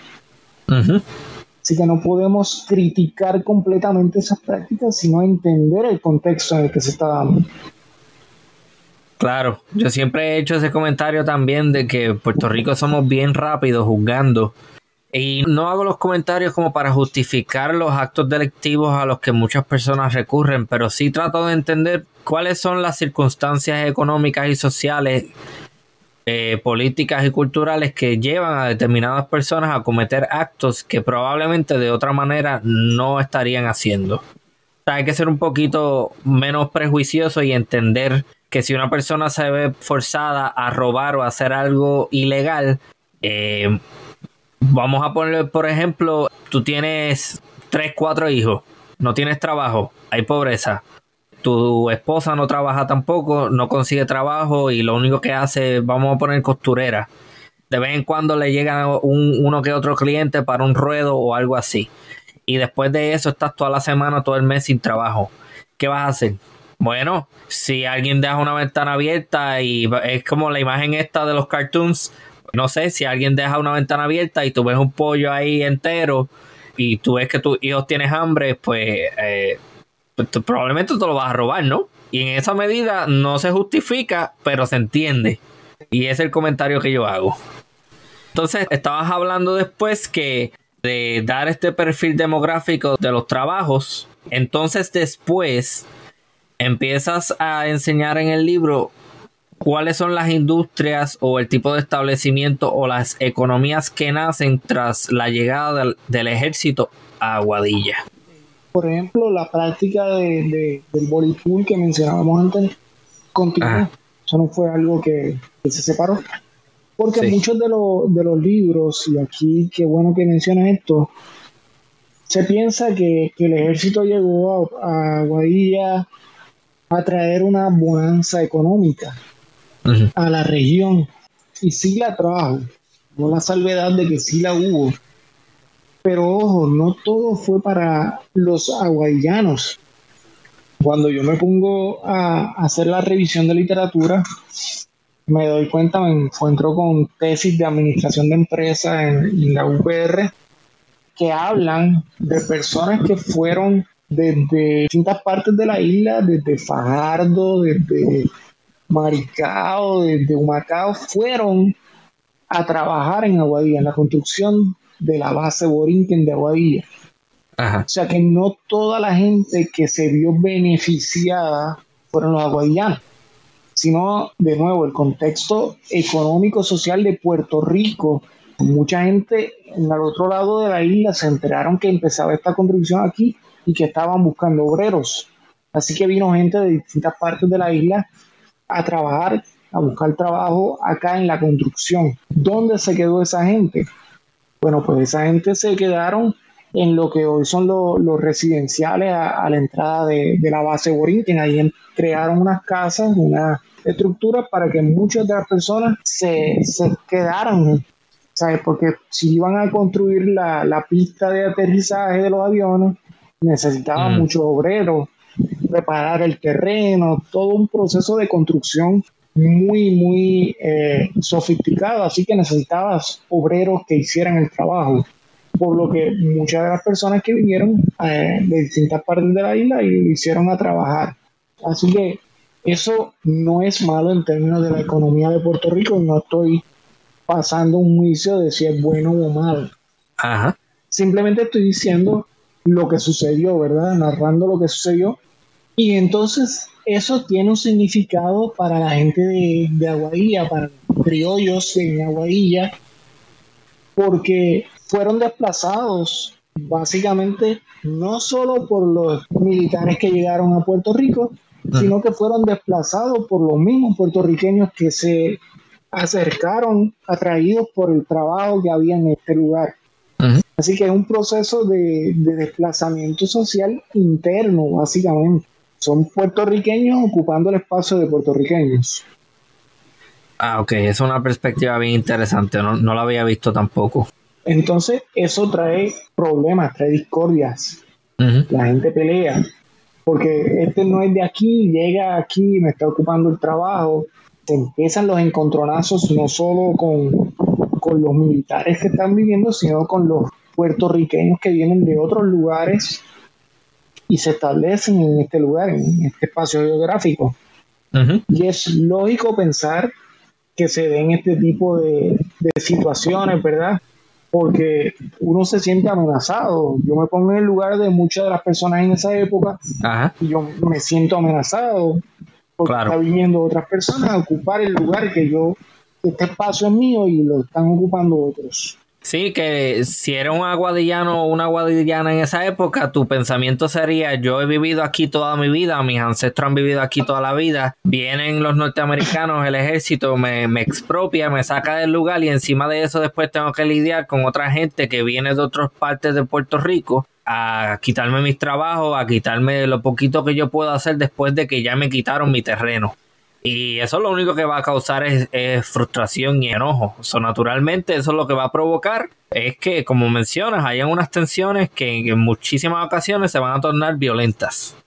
Así que no podemos criticar completamente esas prácticas, sino entender el contexto en el que se está dando. Claro, yo siempre he hecho ese comentario también de que Puerto Rico somos bien rápidos juzgando y no hago los comentarios como para justificar los actos delictivos a los que muchas personas recurren, pero sí trato de entender cuáles son las circunstancias económicas y sociales, eh, políticas y culturales que llevan a determinadas personas a cometer actos que probablemente de otra manera no estarían haciendo. hay que ser un poquito menos prejuicioso y entender que si una persona se ve forzada a robar o a hacer algo ilegal, eh, Vamos a poner, por ejemplo, tú tienes tres, cuatro hijos, no tienes trabajo, hay pobreza. Tu esposa no trabaja tampoco, no consigue trabajo y lo único que hace, vamos a poner costurera. De vez en cuando le llega un, uno que otro cliente para un ruedo o algo así. Y después de eso estás toda la semana, todo el mes sin trabajo. ¿Qué vas a hacer? Bueno, si alguien deja una ventana abierta y es como la imagen esta de los cartoons, no sé, si alguien deja una ventana abierta y tú ves un pollo ahí entero y tú ves que tus hijos tienes hambre, pues, eh, pues probablemente te lo vas a robar, ¿no? Y en esa medida no se justifica, pero se entiende. Y es el comentario que yo hago. Entonces, estabas hablando después que de dar este perfil demográfico de los trabajos, entonces después empiezas a enseñar en el libro cuáles son las industrias o el tipo de establecimiento o las economías que nacen tras la llegada del, ejército a Aguadilla. Por ejemplo, la práctica de, del voleibol que mencionábamos antes continúa. Eso no fue algo que, se separó. Porque muchos de, de los libros, y aquí qué bueno que mencionas esto, se piensa que, el ejército llegó a, a Aguadilla a traer una bonanza económica a la región. Y sí la trajo, no la salvedad de que sí la hubo. Pero ojo, no todo fue para los aguayanos. Cuando yo me pongo a hacer la revisión de literatura, me doy cuenta, me encuentro con tesis de administración de empresas en, en la UPR que hablan de personas que fueron desde distintas partes de la isla, desde Fajardo, desde Maricao, de, Humacao, fueron a trabajar en Aguadilla, en la construcción de la base Borinquen de Aguadilla. O sea que no toda la gente que se vio beneficiada fueron los aguadillanos, sino de nuevo el contexto económico social de Puerto Rico. Mucha gente en el otro lado de la isla se enteraron que empezaba esta construcción aquí y que estaban buscando obreros. Así que vino gente de distintas partes de la isla a trabajar, a buscar trabajo acá en la construcción. ¿Dónde se quedó esa gente? Bueno, pues esa gente se quedaron en lo que hoy son los residenciales a, la entrada de, la base Borinquen. Ahí crearon unas casas, una estructura para que muchas de las personas se, quedaran, ¿sabes? Porque si iban a construir la, pista de aterrizaje de los aviones, necesitaban mm. muchos obreros, preparar el terreno, todo un proceso de construcción muy, muy eh, sofisticado, así que necesitabas obreros que hicieran el trabajo por lo que muchas de las personas que vinieron eh, de distintas partes de la isla y hicieron a trabajar. Así que eso no es malo en términos de la economía de Puerto Rico, no estoy pasando un juicio de si es bueno o malo. Simplemente estoy diciendo lo que sucedió, ¿verdad? Narrando lo que sucedió. Y entonces eso tiene un significado para la gente de, de Aguadilla, para los criollos en Aguadilla, porque fueron desplazados básicamente no solo por los militares que llegaron a Puerto Rico, sino que fueron desplazados por los mismos puertorriqueños que se acercaron atraídos por el trabajo que había en este lugar. Así que es un proceso de, de, desplazamiento social interno, básicamente. Son puertorriqueños ocupando el espacio de puertorriqueños. Ah, ok, es una perspectiva bien interesante, no, no la había visto tampoco. Entonces, eso trae problemas, trae discordias. La gente pelea, porque este no es de aquí, llega aquí, me está ocupando el trabajo. Se empiezan los encontronazos no solo con, con los militares que están viviendo, sino con los puertorriqueños que vienen de otros lugares y se establecen en este lugar, en este espacio geográfico. Y es lógico pensar que se den este tipo de, de situaciones, ¿verdad? porque uno se siente amenazado. Yo me pongo en el lugar de muchas de las personas en esa época y yo me siento amenazado porque está viniendo otras personas a ocupar el lugar que yo, este espacio es mío y lo están ocupando otros. Sí, que si era un aguadillano o una aguadillana en esa época, tu pensamiento sería, yo he vivido aquí toda mi vida, mis ancestros han vivido aquí toda la vida, vienen los norteamericanos, el ejército me, me expropia, me saca del lugar y encima de eso después tengo que lidiar con otra gente que viene de otras partes de Puerto Rico a quitarme mis trabajos, a quitarme lo poquito que yo puedo hacer después de que ya me quitaron mi terreno. Y eso lo único que va a causar es, frustración y enojo. So, naturalmente, eso lo que va a provocar es que, como mencionas, hayan unas tensiones que en muchísimas ocasiones se van a tornar violentas.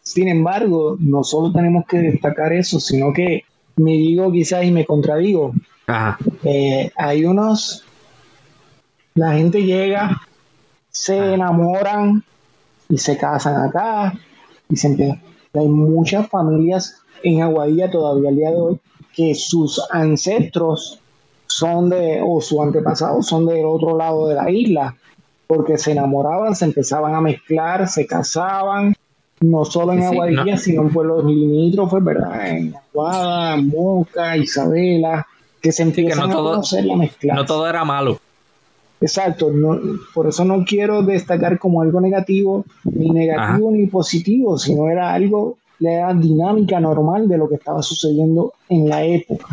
Sin embargo, no solo tenemos que destacar eso, sino que me digo quizás y me contradigo. Eh, hay unos, la gente llega, se enamoran y se casan acá y se empiezan. Hay muchas familias en Aguadilla todavía al día de hoy que sus ancestros son de, o sus antepasados son del otro lado de la isla, porque se enamoraban, se empezaban a mezclar, se casaban, no solo en Aguadilla, sino en pueblos limítrofes, ¿verdad? En Aguada, Moca, Isabela, que se empiezan a conocer la mezcla. No todo era malo. Exacto, no, por eso no quiero destacar como algo negativo, ni negativo ni positivo, sino era algo la dinámica normal de lo que estaba sucediendo en la época.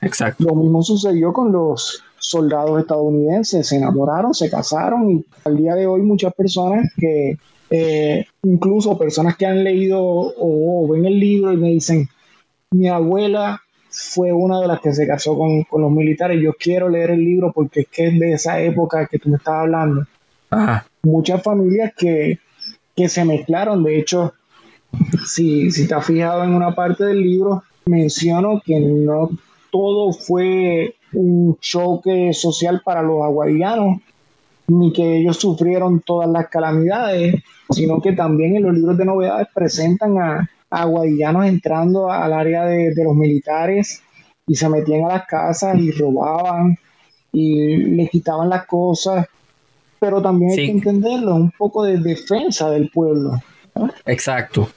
Exacto. Lo mismo sucedió con los soldados estadounidenses, se enamoraron, se casaron y al día de hoy muchas personas que, eh, incluso personas que han leído o, ven el libro y me dicen, mi abuela fue una de las que se casó con, los militares, yo quiero leer el libro porque es que es de esa época que tú me estabas hablando. Muchas familias que, que se mezclaron, de hecho, si, si te has fijado en una parte del libro, menciono que no todo fue un choque social para los aguadianos, ni que ellos sufrieron todas las calamidades, sino que también en los libros de novedades presentan a, aguadillanos entrando al área de, los militares y se metían a las casas y robaban y le quitaban las cosas, pero también hay que entenderlo, un poco de defensa del pueblo. Exacto.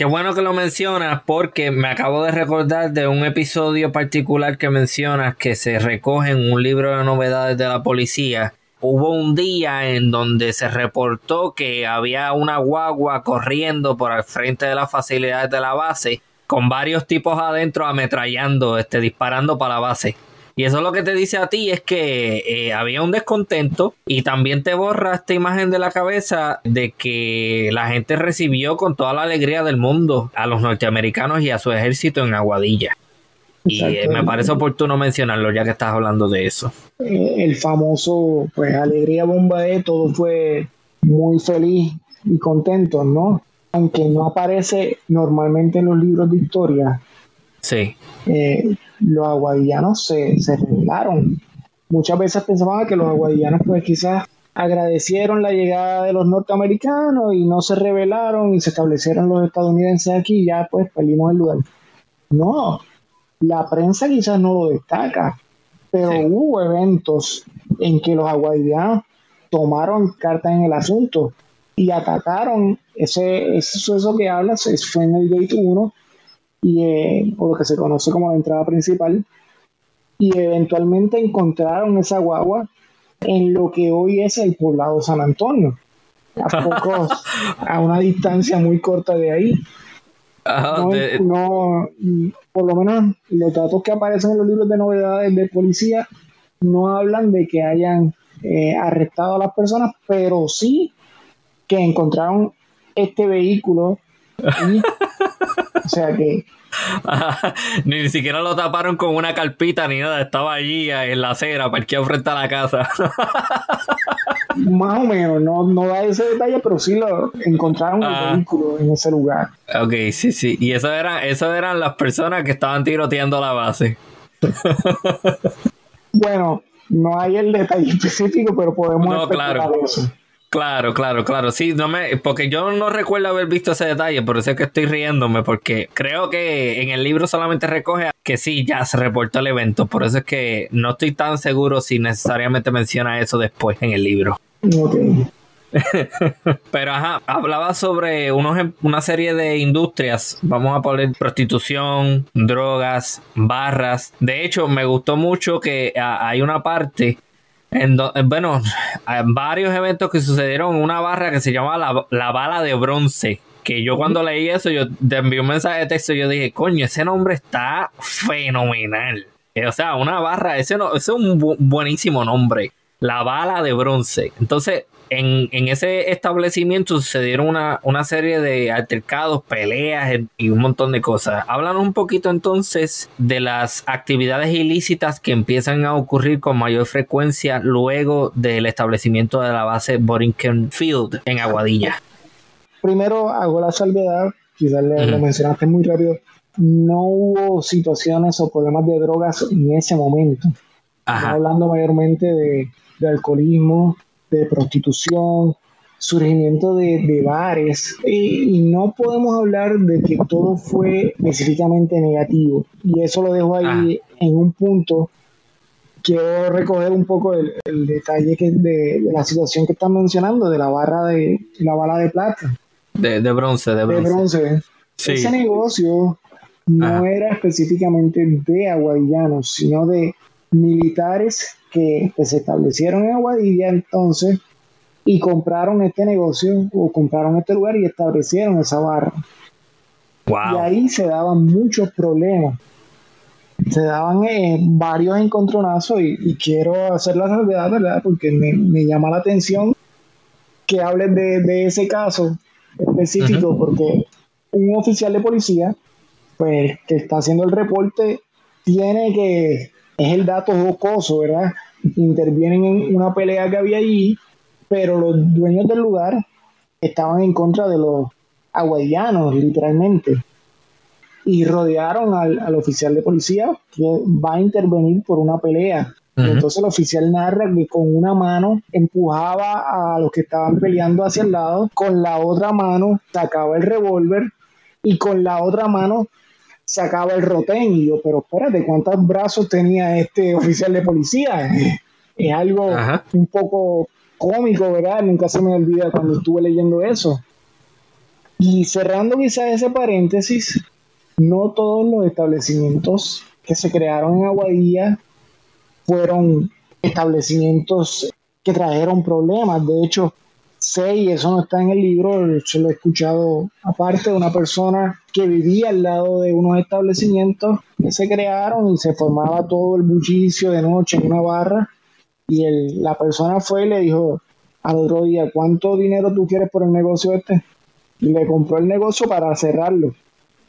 Qué bueno que lo mencionas porque me acabo de recordar de un episodio particular que mencionas que se recoge en un libro de novedades de la policía. Hubo un día en donde se reportó que había una guagua corriendo por al frente de las facilidades de la base con varios tipos adentro ametrallando, este, disparando para la base. Y eso lo que te dice a ti es que eh, había un descontento y también te borra esta imagen de la cabeza de que la gente recibió con toda la alegría del mundo a los norteamericanos y a su ejército en Aguadilla. Y eh, me parece oportuno mencionarlo ya que estás hablando de eso. Eh, el famoso, pues, alegría bomba de todo fue muy feliz y contento, ¿no? Aunque no aparece normalmente en los libros de historia. Sí. Eh, los aguadillanos se, se rebelaron. Muchas veces pensaban que los aguadillanos, pues, quizás agradecieron la llegada de los norteamericanos y no se rebelaron y se establecieron los estadounidenses aquí y ya, pues, perdimos el lugar. No, la prensa quizás no lo destaca, pero hubo eventos en que los aguadillanos tomaron carta en el asunto y atacaron ese, ese suceso que hablas, fue en el Gate 1, y, eh, o lo que se conoce como la entrada principal, y eventualmente encontraron esa guagua en lo que hoy es el poblado San Antonio, a, pocos, a una distancia muy corta de ahí no, por lo menos los datos que aparecen en los libros de novedades de policía no hablan de que hayan eh, arrestado a las personas, pero sí que encontraron este vehículo. o sea que ni siquiera lo taparon con una carpita ni nada, estaba allí en la acera, parqueado frente a la casa. Más o menos, no, no da ese detalle, pero sí lo encontraron el ah. vehículo en ese lugar. Ok, sí, sí. Y eso, era, eso eran las personas que estaban tiroteando la base. bueno, no hay el detalle específico, pero podemos no, claro. eso. Claro, claro, claro. Sí, no me, porque yo no recuerdo haber visto ese detalle, por eso es que estoy riéndome, porque creo que en el libro solamente recoge que sí, ya se reportó el evento, por eso es que no estoy tan seguro si necesariamente menciona eso después en el libro. Pero ajá, hablaba sobre unos, em, una serie de industrias, vamos a poner prostitución, drogas, barras. De hecho, me gustó mucho que hay una parte en eh, bueno, varios eventos que sucedieron en una barra que se llama la, bala de bronce. Que yo cuando leí eso, yo te envié un mensaje de texto y yo dije, coño, ese nombre está fenomenal. Eh, o sea, una barra, ese, no, ese es un buenísimo nombre. La bala de bronce. Entonces, en, ese establecimiento sucedieron una, una, serie de altercados, peleas y un montón de cosas. Háblanos un poquito entonces de las actividades ilícitas que empiezan a ocurrir con mayor frecuencia luego del establecimiento de la base Borinquen Field en Aguadilla. Primero hago la salvedad, quizás lo mencionaste muy rápido, no hubo situaciones o problemas de drogas en ese momento. hablando mayormente de, de alcoholismo, de prostitución, surgimiento de, bares y, no podemos hablar de que todo fue específicamente negativo. Y eso lo dejo ahí ah. en un punto. Quiero recoger un poco el, detalle que de, la situación que están mencionando de la barra de la bala de plata. De, bronce de bronce, ese negocio no era específicamente de aguadillanos sino de militares que, se establecieron en Aguadilla entonces y compraron este negocio o compraron este lugar y establecieron esa barra. Y ahí se daban muchos problemas. Se daban eh, varios encontronazos y, quiero hacer la salvedad, ¿verdad? Porque me, llama la atención que hables de, ese caso específico, porque un oficial de policía, pues, que está haciendo el reporte, tiene que es el dato jocoso, ¿verdad? Intervienen en una pelea que había allí, pero los dueños del lugar estaban en contra de los aguadianos, literalmente. Y rodearon al, oficial de policía que va a intervenir por una pelea. Entonces el oficial narra que con una mano empujaba a los que estaban peleando hacia el lado, con la otra mano sacaba el revólver y con la otra mano sacaba el rotén y yo, pero espérate, ¿cuántos brazos tenía este oficial de policía? Es algo un poco cómico, ¿verdad? Nunca se me olvida cuando estuve leyendo eso. Y cerrando quizás ese paréntesis, no todos los establecimientos que se crearon en Aguadilla fueron establecimientos que trajeron problemas. De hecho, sé, y eso no está en el libro, yo lo he escuchado aparte de una persona que vivía al lado de unos establecimientos que se crearon y se formaba todo el bullicio de noche en una barra y el, la persona fue y le dijo al otro día, ¿cuánto dinero tú quieres por el negocio este? Y le compró el negocio para cerrarlo.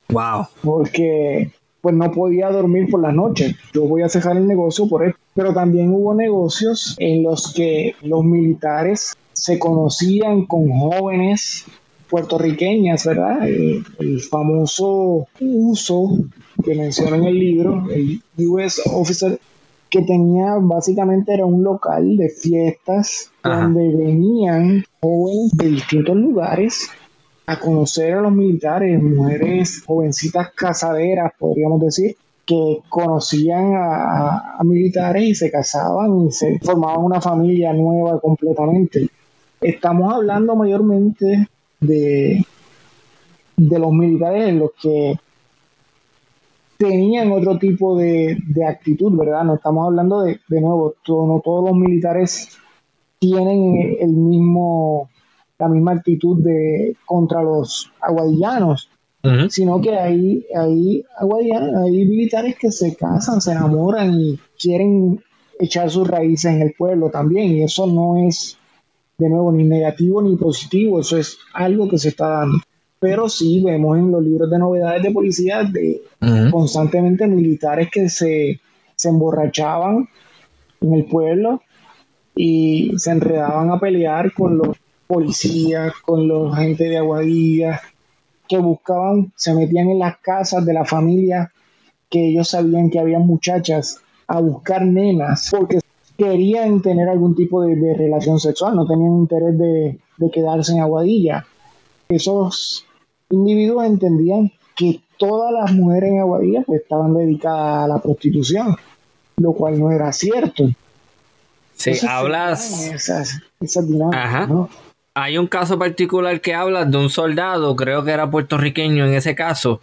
Wow. Porque pues no podía dormir por las noches. Yo voy a cerrar el negocio por esto. Pero también hubo negocios en los que los militares se conocían con jóvenes puertorriqueñas, ¿verdad? El, el, famoso uso que menciona en el libro, el US Officer, que tenía básicamente era un local de fiestas Ajá. donde venían jóvenes de distintos lugares a conocer a los militares, mujeres jovencitas casaderas, podríamos decir, que conocían a, militares y se casaban y se formaban una familia nueva completamente. Estamos hablando mayormente de, de los militares los que tenían otro tipo de, de actitud, ¿verdad? No estamos hablando de, de nuevo, no todos los militares tienen el mismo, la misma actitud de contra los aguadillanos, Sino que hay, hay, aguadillanos, hay militares que se casan, se enamoran y quieren echar sus raíces en el pueblo también, y eso no es de nuevo ni negativo ni positivo, eso es algo que se está dando. Pero sí vemos en los libros de novedades de policía de constantemente militares que se, se emborrachaban en el pueblo y se enredaban a pelear con los policías, con los gente de Aguadilla, que buscaban, se metían en las casas de la familia que ellos sabían que había muchachas a buscar nenas porque querían tener algún tipo de, de relación sexual, no tenían interés de, de quedarse en Aguadilla. Esos individuos entendían que todas las mujeres en Aguadilla pues, estaban dedicadas a la prostitución, lo cual no era cierto. Sí, Entonces, hablas. Esas, esas dinámicas, Ajá. ¿no? Hay un caso particular que habla de un soldado, creo que era puertorriqueño en ese caso,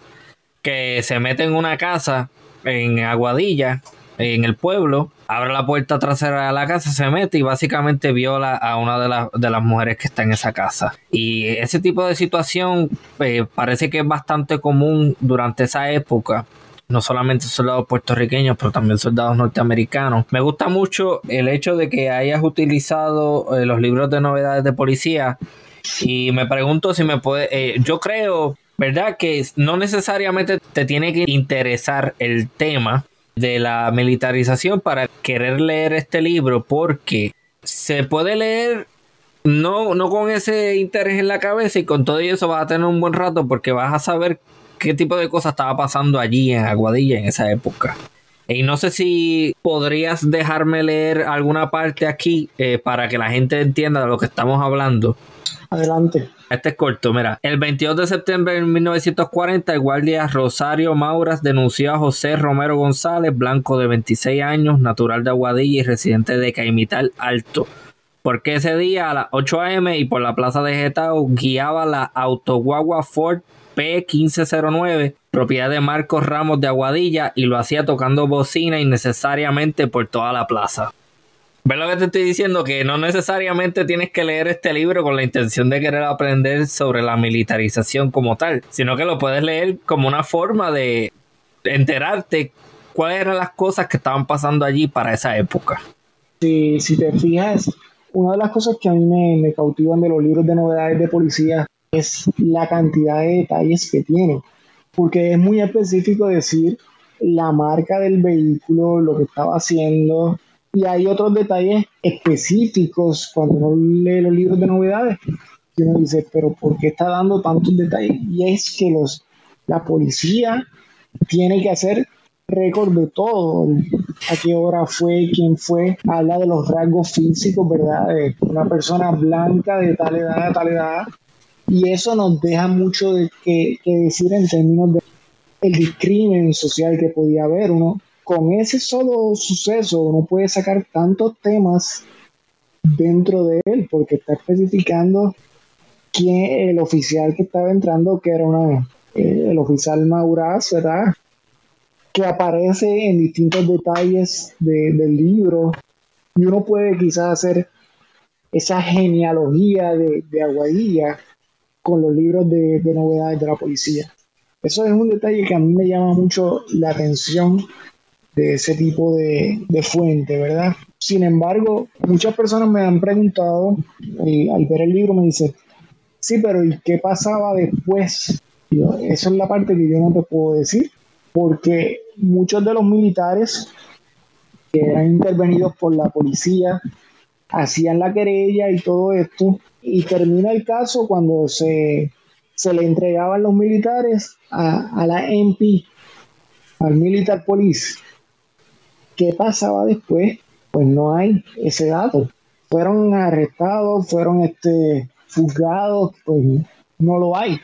que se mete en una casa en Aguadilla, en el pueblo, abre la puerta trasera de la casa, se mete y básicamente viola a una de, las de las mujeres que está en esa casa. Y ese tipo de situación eh, parece que es bastante común durante esa época. No solamente soldados puertorriqueños, pero también soldados norteamericanos. Me gusta mucho el hecho de que hayas utilizado eh, los libros de novedades de policía y me pregunto si me puede, eh, yo creo, ¿verdad? Que no necesariamente te tiene que interesar el tema de la militarización para querer leer este libro porque se puede leer no, no con ese interés en la cabeza y con todo eso vas a tener un buen rato porque vas a saber qué tipo de cosas estaba pasando allí en Aguadilla en esa época. Y no sé si podrías dejarme leer alguna parte aquí eh, para que la gente entienda de lo que estamos hablando. Adelante. Este es corto, mira. El 22 de septiembre de 1940, el guardia Rosario Mauras denunció a José Romero González, blanco de 26 años, natural de Aguadilla y residente de Caimital Alto. Porque ese día a las 8 a.m. y por la plaza de Getao guiaba la autoguagua Ford P1509, propiedad de Marcos Ramos de Aguadilla, y lo hacía tocando bocina innecesariamente por toda la plaza. ¿Ves lo que te estoy diciendo? Que no necesariamente tienes que leer este libro con la intención de querer aprender sobre la militarización como tal, sino que lo puedes leer como una forma de enterarte cuáles eran las cosas que estaban pasando allí para esa época. Si, te fijas, una de las cosas que a mí me cautivan de los libros de novedades de policía es la cantidad de detalles que tiene, porque es muy específico decir la marca del vehículo, lo que estaba haciendo, y hay otros detalles específicos cuando uno lee los libros de novedades, que uno dice, pero ¿por qué está dando tantos detalles? Y es que los, la policía tiene que hacer récord de todo, a qué hora fue, quién fue, habla de los rasgos físicos, ¿verdad? De una persona blanca de tal edad tal edad, y eso nos deja mucho de que, decir en términos de el discrimen social que podía haber, uno con ese solo suceso uno puede sacar tantos temas dentro de él, porque está especificando quién el oficial que estaba entrando, que era una, eh, el oficial Mauraz, ¿verdad? Que aparece en distintos detalles de- del libro. Y uno puede quizás hacer esa genealogía de, de Aguadilla con los libros de, novedades de la policía. Eso es un detalle que a mí me llama mucho la atención de ese tipo de, fuente, ¿verdad? Sin embargo, muchas personas me han preguntado, al ver el libro me dicen, sí, pero ¿y qué pasaba después? Yo, es la parte que yo no te puedo decir, porque muchos de los militares que eran intervenidos por la policía hacían la querella y todo esto, y termina el caso cuando se, se le entregaban los militares a, a la MP, al Militar Police. ¿Qué pasaba después? Pues no hay ese dato. Fueron arrestados, fueron este, juzgados, pues no lo hay.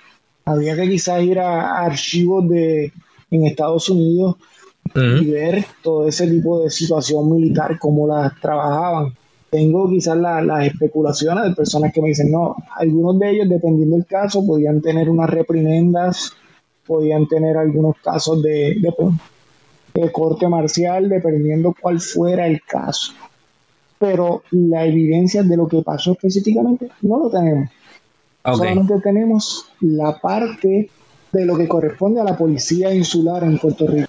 Había que quizás ir a, archivos de en Estados Unidos y ver todo ese tipo de situación militar, cómo las trabajaban tengo quizás las especulaciones de personas que me dicen, no, algunos de ellos, dependiendo del caso, podían tener unas reprimendas, podían tener algunos casos de, de, corte marcial, dependiendo cuál fuera el caso. Pero la evidencia de lo que pasó específicamente no lo tenemos. Solamente tenemos la parte de lo que corresponde a la policía insular en Puerto Rico.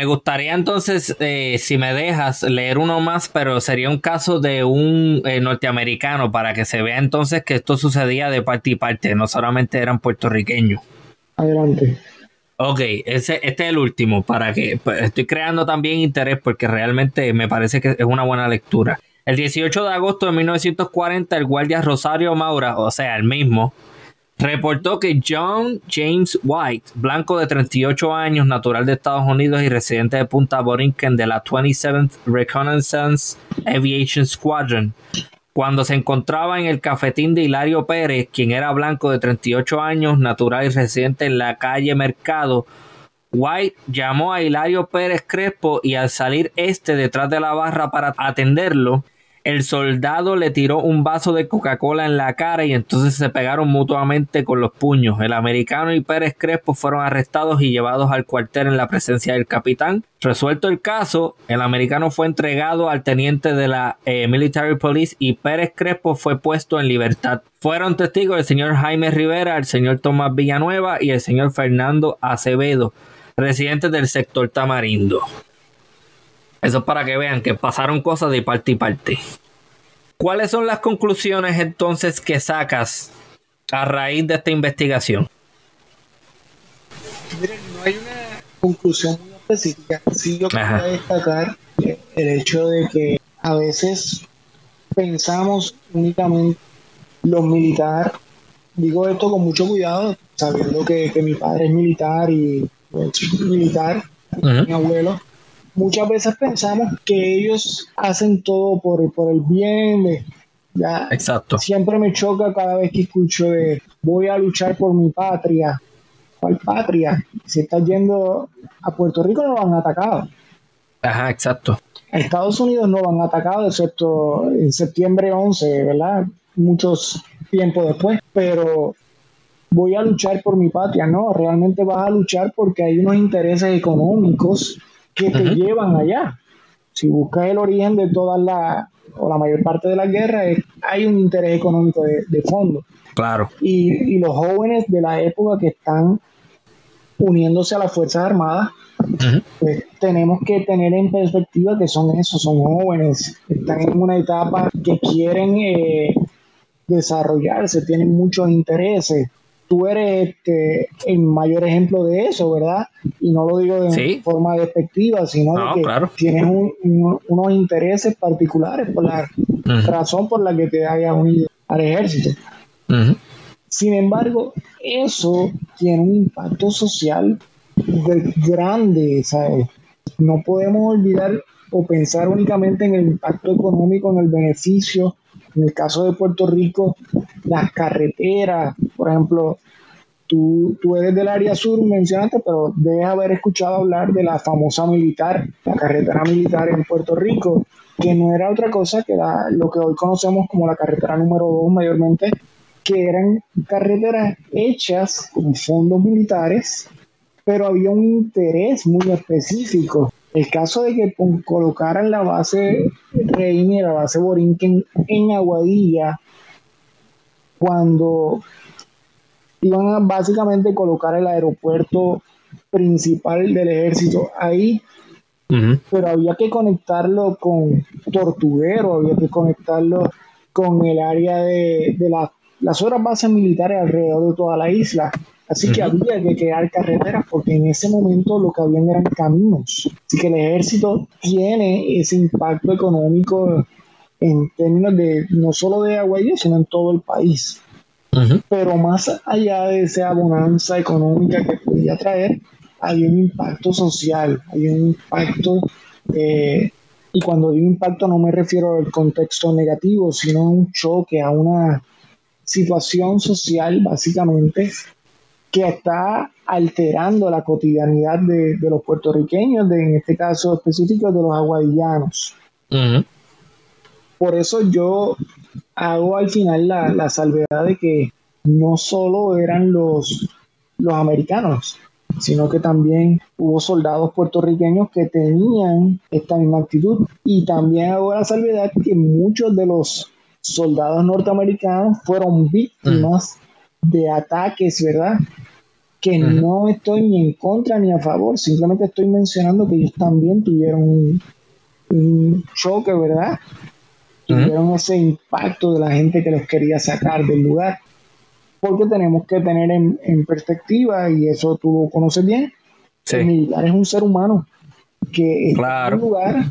Me gustaría entonces, eh, si me dejas, leer uno más, pero sería un caso de un eh, norteamericano para que se vea entonces que esto sucedía de parte y parte, no solamente eran puertorriqueños. Adelante. Ok, ese, este es el último, para que pues, estoy creando también interés porque realmente me parece que es una buena lectura. El 18 de agosto de 1940, el guardia Rosario Maura, o sea, el mismo, reportó que John James White, blanco de 38 años, natural de Estados Unidos y residente de Punta Borinquen de la 27th Reconnaissance Aviation Squadron, cuando se encontraba en el cafetín de Hilario Pérez, quien era blanco de 38 años, natural y residente en la calle Mercado, White llamó a Hilario Pérez Crespo y al salir este detrás de la barra para atenderlo, el soldado le tiró un vaso de Coca-Cola en la cara y entonces se pegaron mutuamente con los puños. El americano y Pérez Crespo fueron arrestados y llevados al cuartel en la presencia del capitán. Resuelto el caso, el americano fue entregado al teniente de la eh, Military Police y Pérez Crespo fue puesto en libertad. Fueron testigos el señor Jaime Rivera, el señor Tomás Villanueva y el señor Fernando Acevedo, residentes del sector Tamarindo. Eso es para que vean que pasaron cosas de parte y parte. ¿Cuáles son las conclusiones entonces que sacas a raíz de esta investigación? Miren, no hay una conclusión muy específica. Sí, yo quería destacar el hecho de que a veces pensamos únicamente los militares. Digo esto con mucho cuidado, sabiendo que, mi padre es militar y pues, militar, mi abuelo muchas veces pensamos que ellos hacen todo por, por el bien. ya, Exacto. Siempre me choca cada vez que escucho de voy a luchar por mi patria. ¿Cuál patria? Si estás yendo a Puerto Rico no lo han atacado. Ajá, exacto. A Estados Unidos no lo han atacado, excepto en septiembre 11, ¿verdad? Muchos tiempos después. Pero voy a luchar por mi patria, no, realmente vas a luchar porque hay unos intereses económicos que te llevan allá. Si buscas el origen de todas las, o la mayor parte de la guerra, hay un interés económico de, fondo. Claro. Y, los jóvenes de la época que están uniéndose a las Fuerzas Armadas, pues tenemos que tener en perspectiva que son esos, son jóvenes, están en una etapa que quieren eh, desarrollarse, tienen muchos intereses tú eres este, el mayor ejemplo de eso, ¿verdad? Y no lo digo de forma despectiva, sino que tienes unos intereses particulares por la razón por la que te hayas unido al ejército. Sin embargo, eso tiene un impacto social grande, ¿sabes? No podemos olvidar o pensar únicamente en el impacto económico, en el beneficio en el caso de Puerto Rico, las carreteras, por ejemplo, tú, tú eres del área sur, mencionaste, pero debes haber escuchado hablar de la famosa militar, la carretera militar en Puerto Rico, que no era otra cosa que lo que hoy conocemos como la carretera número 2 mayormente, que eran carreteras hechas con fondos militares, pero había un interés muy específico El caso de que colocaran la base Reina y la base Borinquen en Aguadilla, cuando iban a básicamente colocar el aeropuerto principal del ejército ahí, pero había que conectarlo con Tortuguero, había que conectarlo con el área de, las otras bases militares alrededor de toda la isla. Así que había que crear carreteras porque en ese momento lo que habían eran caminos. Así que el ejército tiene ese impacto económico en términos de no solo de Aguadilla, sino en todo el país. Pero más allá de esa bonanza económica que podía traer, hay un impacto social, hay un impacto, eh, y cuando digo impacto no me refiero al contexto negativo, sino a un choque, a una situación social básicamente que está alterando la cotidianidad de, los puertorriqueños, de, en este caso específico de los aguadillanos. Por eso yo hago al final la, la, salvedad de que no solo eran los, los americanos, sino que también hubo soldados puertorriqueños que tenían esta misma actitud. Y también hago la salvedad que muchos de los soldados norteamericanos fueron víctimas de ataques, ¿verdad? Que no estoy ni en contra ni a favor, simplemente estoy mencionando que ellos también tuvieron un, choque, ¿verdad? Tuvieron ese impacto de la gente que los quería sacar del lugar porque tenemos que tener en, perspectiva, y eso tú lo conoces bien, el militar es un ser humano que está en un lugar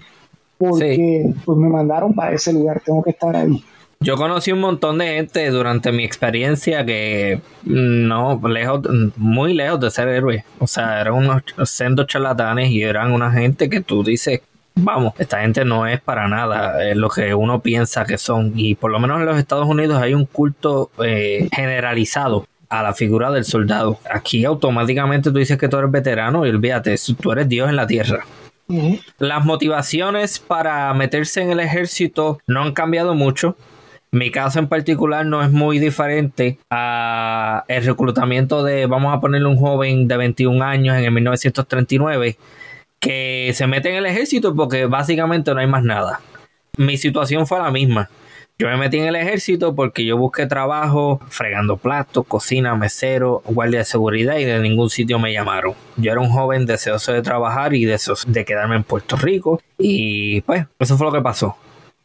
porque pues me mandaron para ese lugar, tengo que estar ahí. Yo conocí un montón de gente durante mi experiencia que mm, no, lejos, muy lejos de ser héroes. O sea, eran unos sendos charlatanes y eran una gente que tú dices, vamos, esta gente no es para nada eh, lo que uno piensa que son. Y por lo menos en los Estados Unidos hay un culto eh, generalizado a la figura del soldado. Aquí automáticamente tú dices que tú eres veterano y olvídate, tú eres Dios en la tierra. Las motivaciones para meterse en el ejército no han cambiado mucho. Mi caso en particular no es muy diferente a el reclutamiento de, vamos a ponerle un joven de 21 años en el 1939 que se mete en el ejército porque básicamente no hay más nada. Mi situación fue la misma. Yo me metí en el ejército porque yo busqué trabajo fregando platos, cocina, mesero, guardia de seguridad y de ningún sitio me llamaron. Yo era un joven deseoso de trabajar y deseoso de quedarme en Puerto Rico y pues eso fue lo que pasó.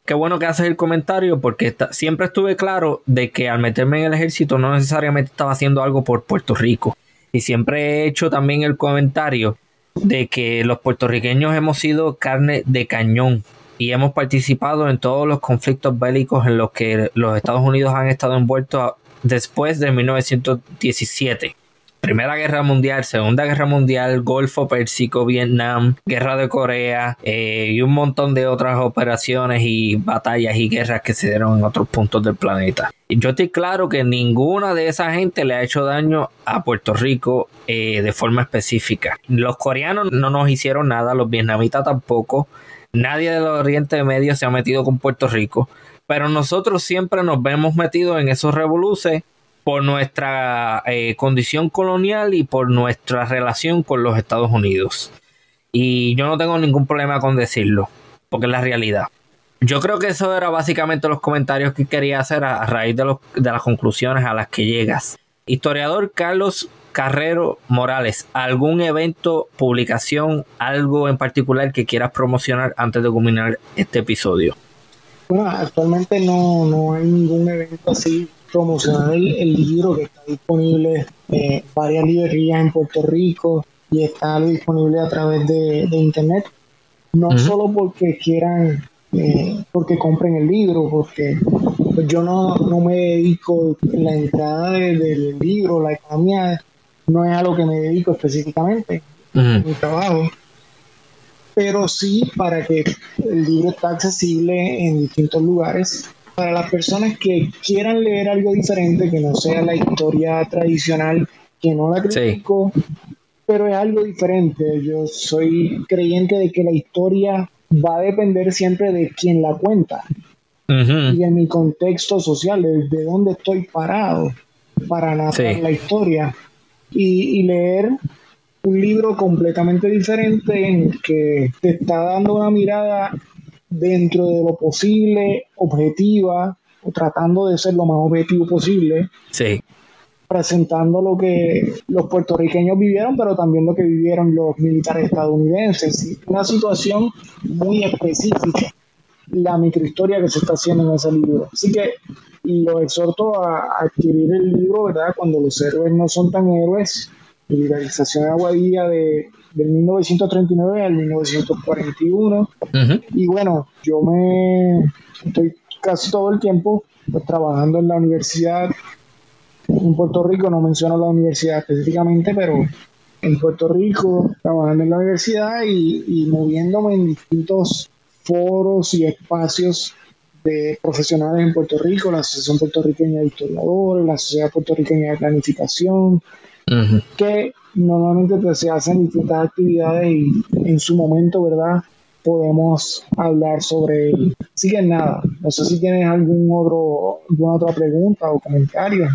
Qué bueno que haces el comentario porque siempre estuve claro de que al meterme en el ejército no necesariamente estaba haciendo algo por Puerto Rico. Y siempre he hecho también el comentario de que los puertorriqueños hemos sido carne de cañón y hemos participado en todos los conflictos bélicos en los que los Estados Unidos han estado envueltos después de 1917. Primera Guerra Mundial, Segunda Guerra Mundial, Golfo Pérsico, Vietnam, Guerra de Corea eh, y un montón de otras operaciones y batallas y guerras que se dieron en otros puntos del planeta. Yo estoy claro que ninguna de esa gente le ha hecho daño a Puerto Rico eh, de forma específica. Los coreanos no nos hicieron nada, los vietnamitas tampoco. Nadie del Oriente Medio se ha metido con Puerto Rico, pero nosotros siempre nos vemos metidos en esos revoluces por nuestra eh, condición colonial y por nuestra relación con los Estados Unidos. Y yo no tengo ningún problema con decirlo, porque es la realidad. Yo creo que eso era básicamente los comentarios que quería hacer a, raíz de, de las conclusiones a las que llegas. Historiador Carlos Carrero Morales, ¿algún evento, publicación, algo en particular que quieras promocionar antes de culminar este episodio? Bueno, actualmente no, no hay ningún evento así promocionar el, libro que está disponible en varias librerías en Puerto Rico y está disponible a través de, internet. No solo porque quieran, eh, porque compren el libro, porque pues yo no, me dedico, la entrada del libro, la economía, no es a lo que me dedico específicamente, mi trabajo. Pero sí para que el libro esté accesible en distintos lugares para las personas que quieran leer algo diferente, que no sea la historia tradicional, que no la critico, pero es algo diferente. Yo soy creyente de que la historia va a depender siempre de quien la cuenta y en mi contexto social, de dónde estoy parado para narrar la historia. Y, leer un libro completamente diferente en que te está dando una mirada dentro de lo posible, objetiva, o tratando de ser lo más objetivo posible. Sí. Presentando lo que los puertorriqueños vivieron, pero también lo que vivieron los militares estadounidenses. Una situación muy específica, la microhistoria que se está haciendo en ese libro. Así que los exhorto a, adquirir el libro, ¿verdad? Cuando los héroes no son tan héroes, Militarización de Aguadilla de, del 1939 al 1941. Y bueno, yo me estoy casi todo el tiempo pues, trabajando en la universidad en Puerto Rico, no menciono la universidad específicamente, pero en Puerto Rico, trabajando en la universidad y, y moviéndome en distintos foros y espacios de profesionales en Puerto Rico, la Asociación Puertorriqueña de Historiadores, la Sociedad Puertorriqueña de Planificación, que normalmente pues, se hacen distintas actividades y en su momento, ¿verdad? Podemos hablar sobre él. Así que nada, no sé si tienes algún otro, alguna otra pregunta o comentario.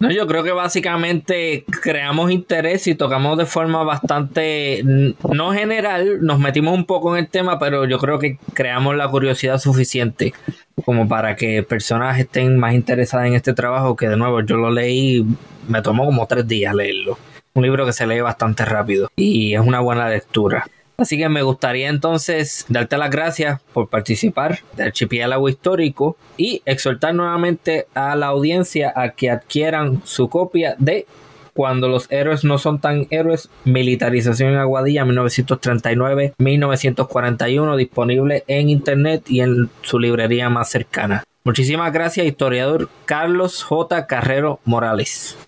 No, yo creo que básicamente creamos interés y tocamos de forma bastante, no general, nos metimos un poco en el tema, pero yo creo que creamos la curiosidad suficiente como para que personas estén más interesadas en este trabajo, que de nuevo yo lo leí, me tomó como tres días leerlo. Un libro que se lee bastante rápido y es una buena lectura. Así que me gustaría entonces darte las gracias por participar del archipiélago histórico y exhortar nuevamente a la audiencia a que adquieran su copia de Cuando los héroes no son tan héroes, Militarización en Aguadilla 1939-1941, disponible en internet y en su librería más cercana. Muchísimas gracias, historiador Carlos J. Carrero Morales.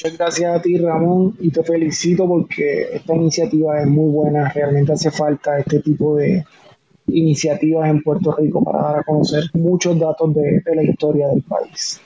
Muchas gracias a ti, Ramón, y te felicito porque esta iniciativa es muy buena. Realmente hace falta este tipo de iniciativas en Puerto Rico para dar a conocer muchos datos de, la historia del país.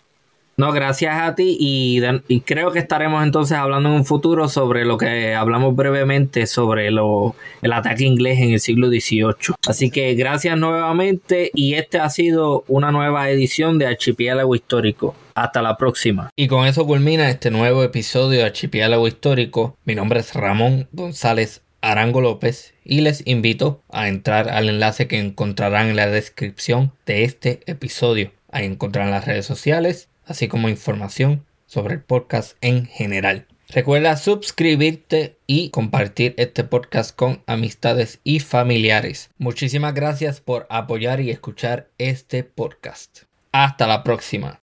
No, gracias a ti y, creo que estaremos entonces hablando en un futuro sobre lo que hablamos brevemente sobre lo, el ataque inglés en el siglo XVIII. Así que gracias nuevamente y este ha sido una nueva edición de Archipiélago Histórico. Hasta la próxima. Y con eso culmina este nuevo episodio de Archipiélago Histórico. Mi nombre es Ramón González Arango López y les invito a entrar al enlace que encontrarán en la descripción de este episodio. Ahí encontrarán las redes sociales, así como información sobre el podcast en general. Recuerda suscribirte y compartir este podcast con amistades y familiares. Muchísimas gracias por apoyar y escuchar este podcast. Hasta la próxima.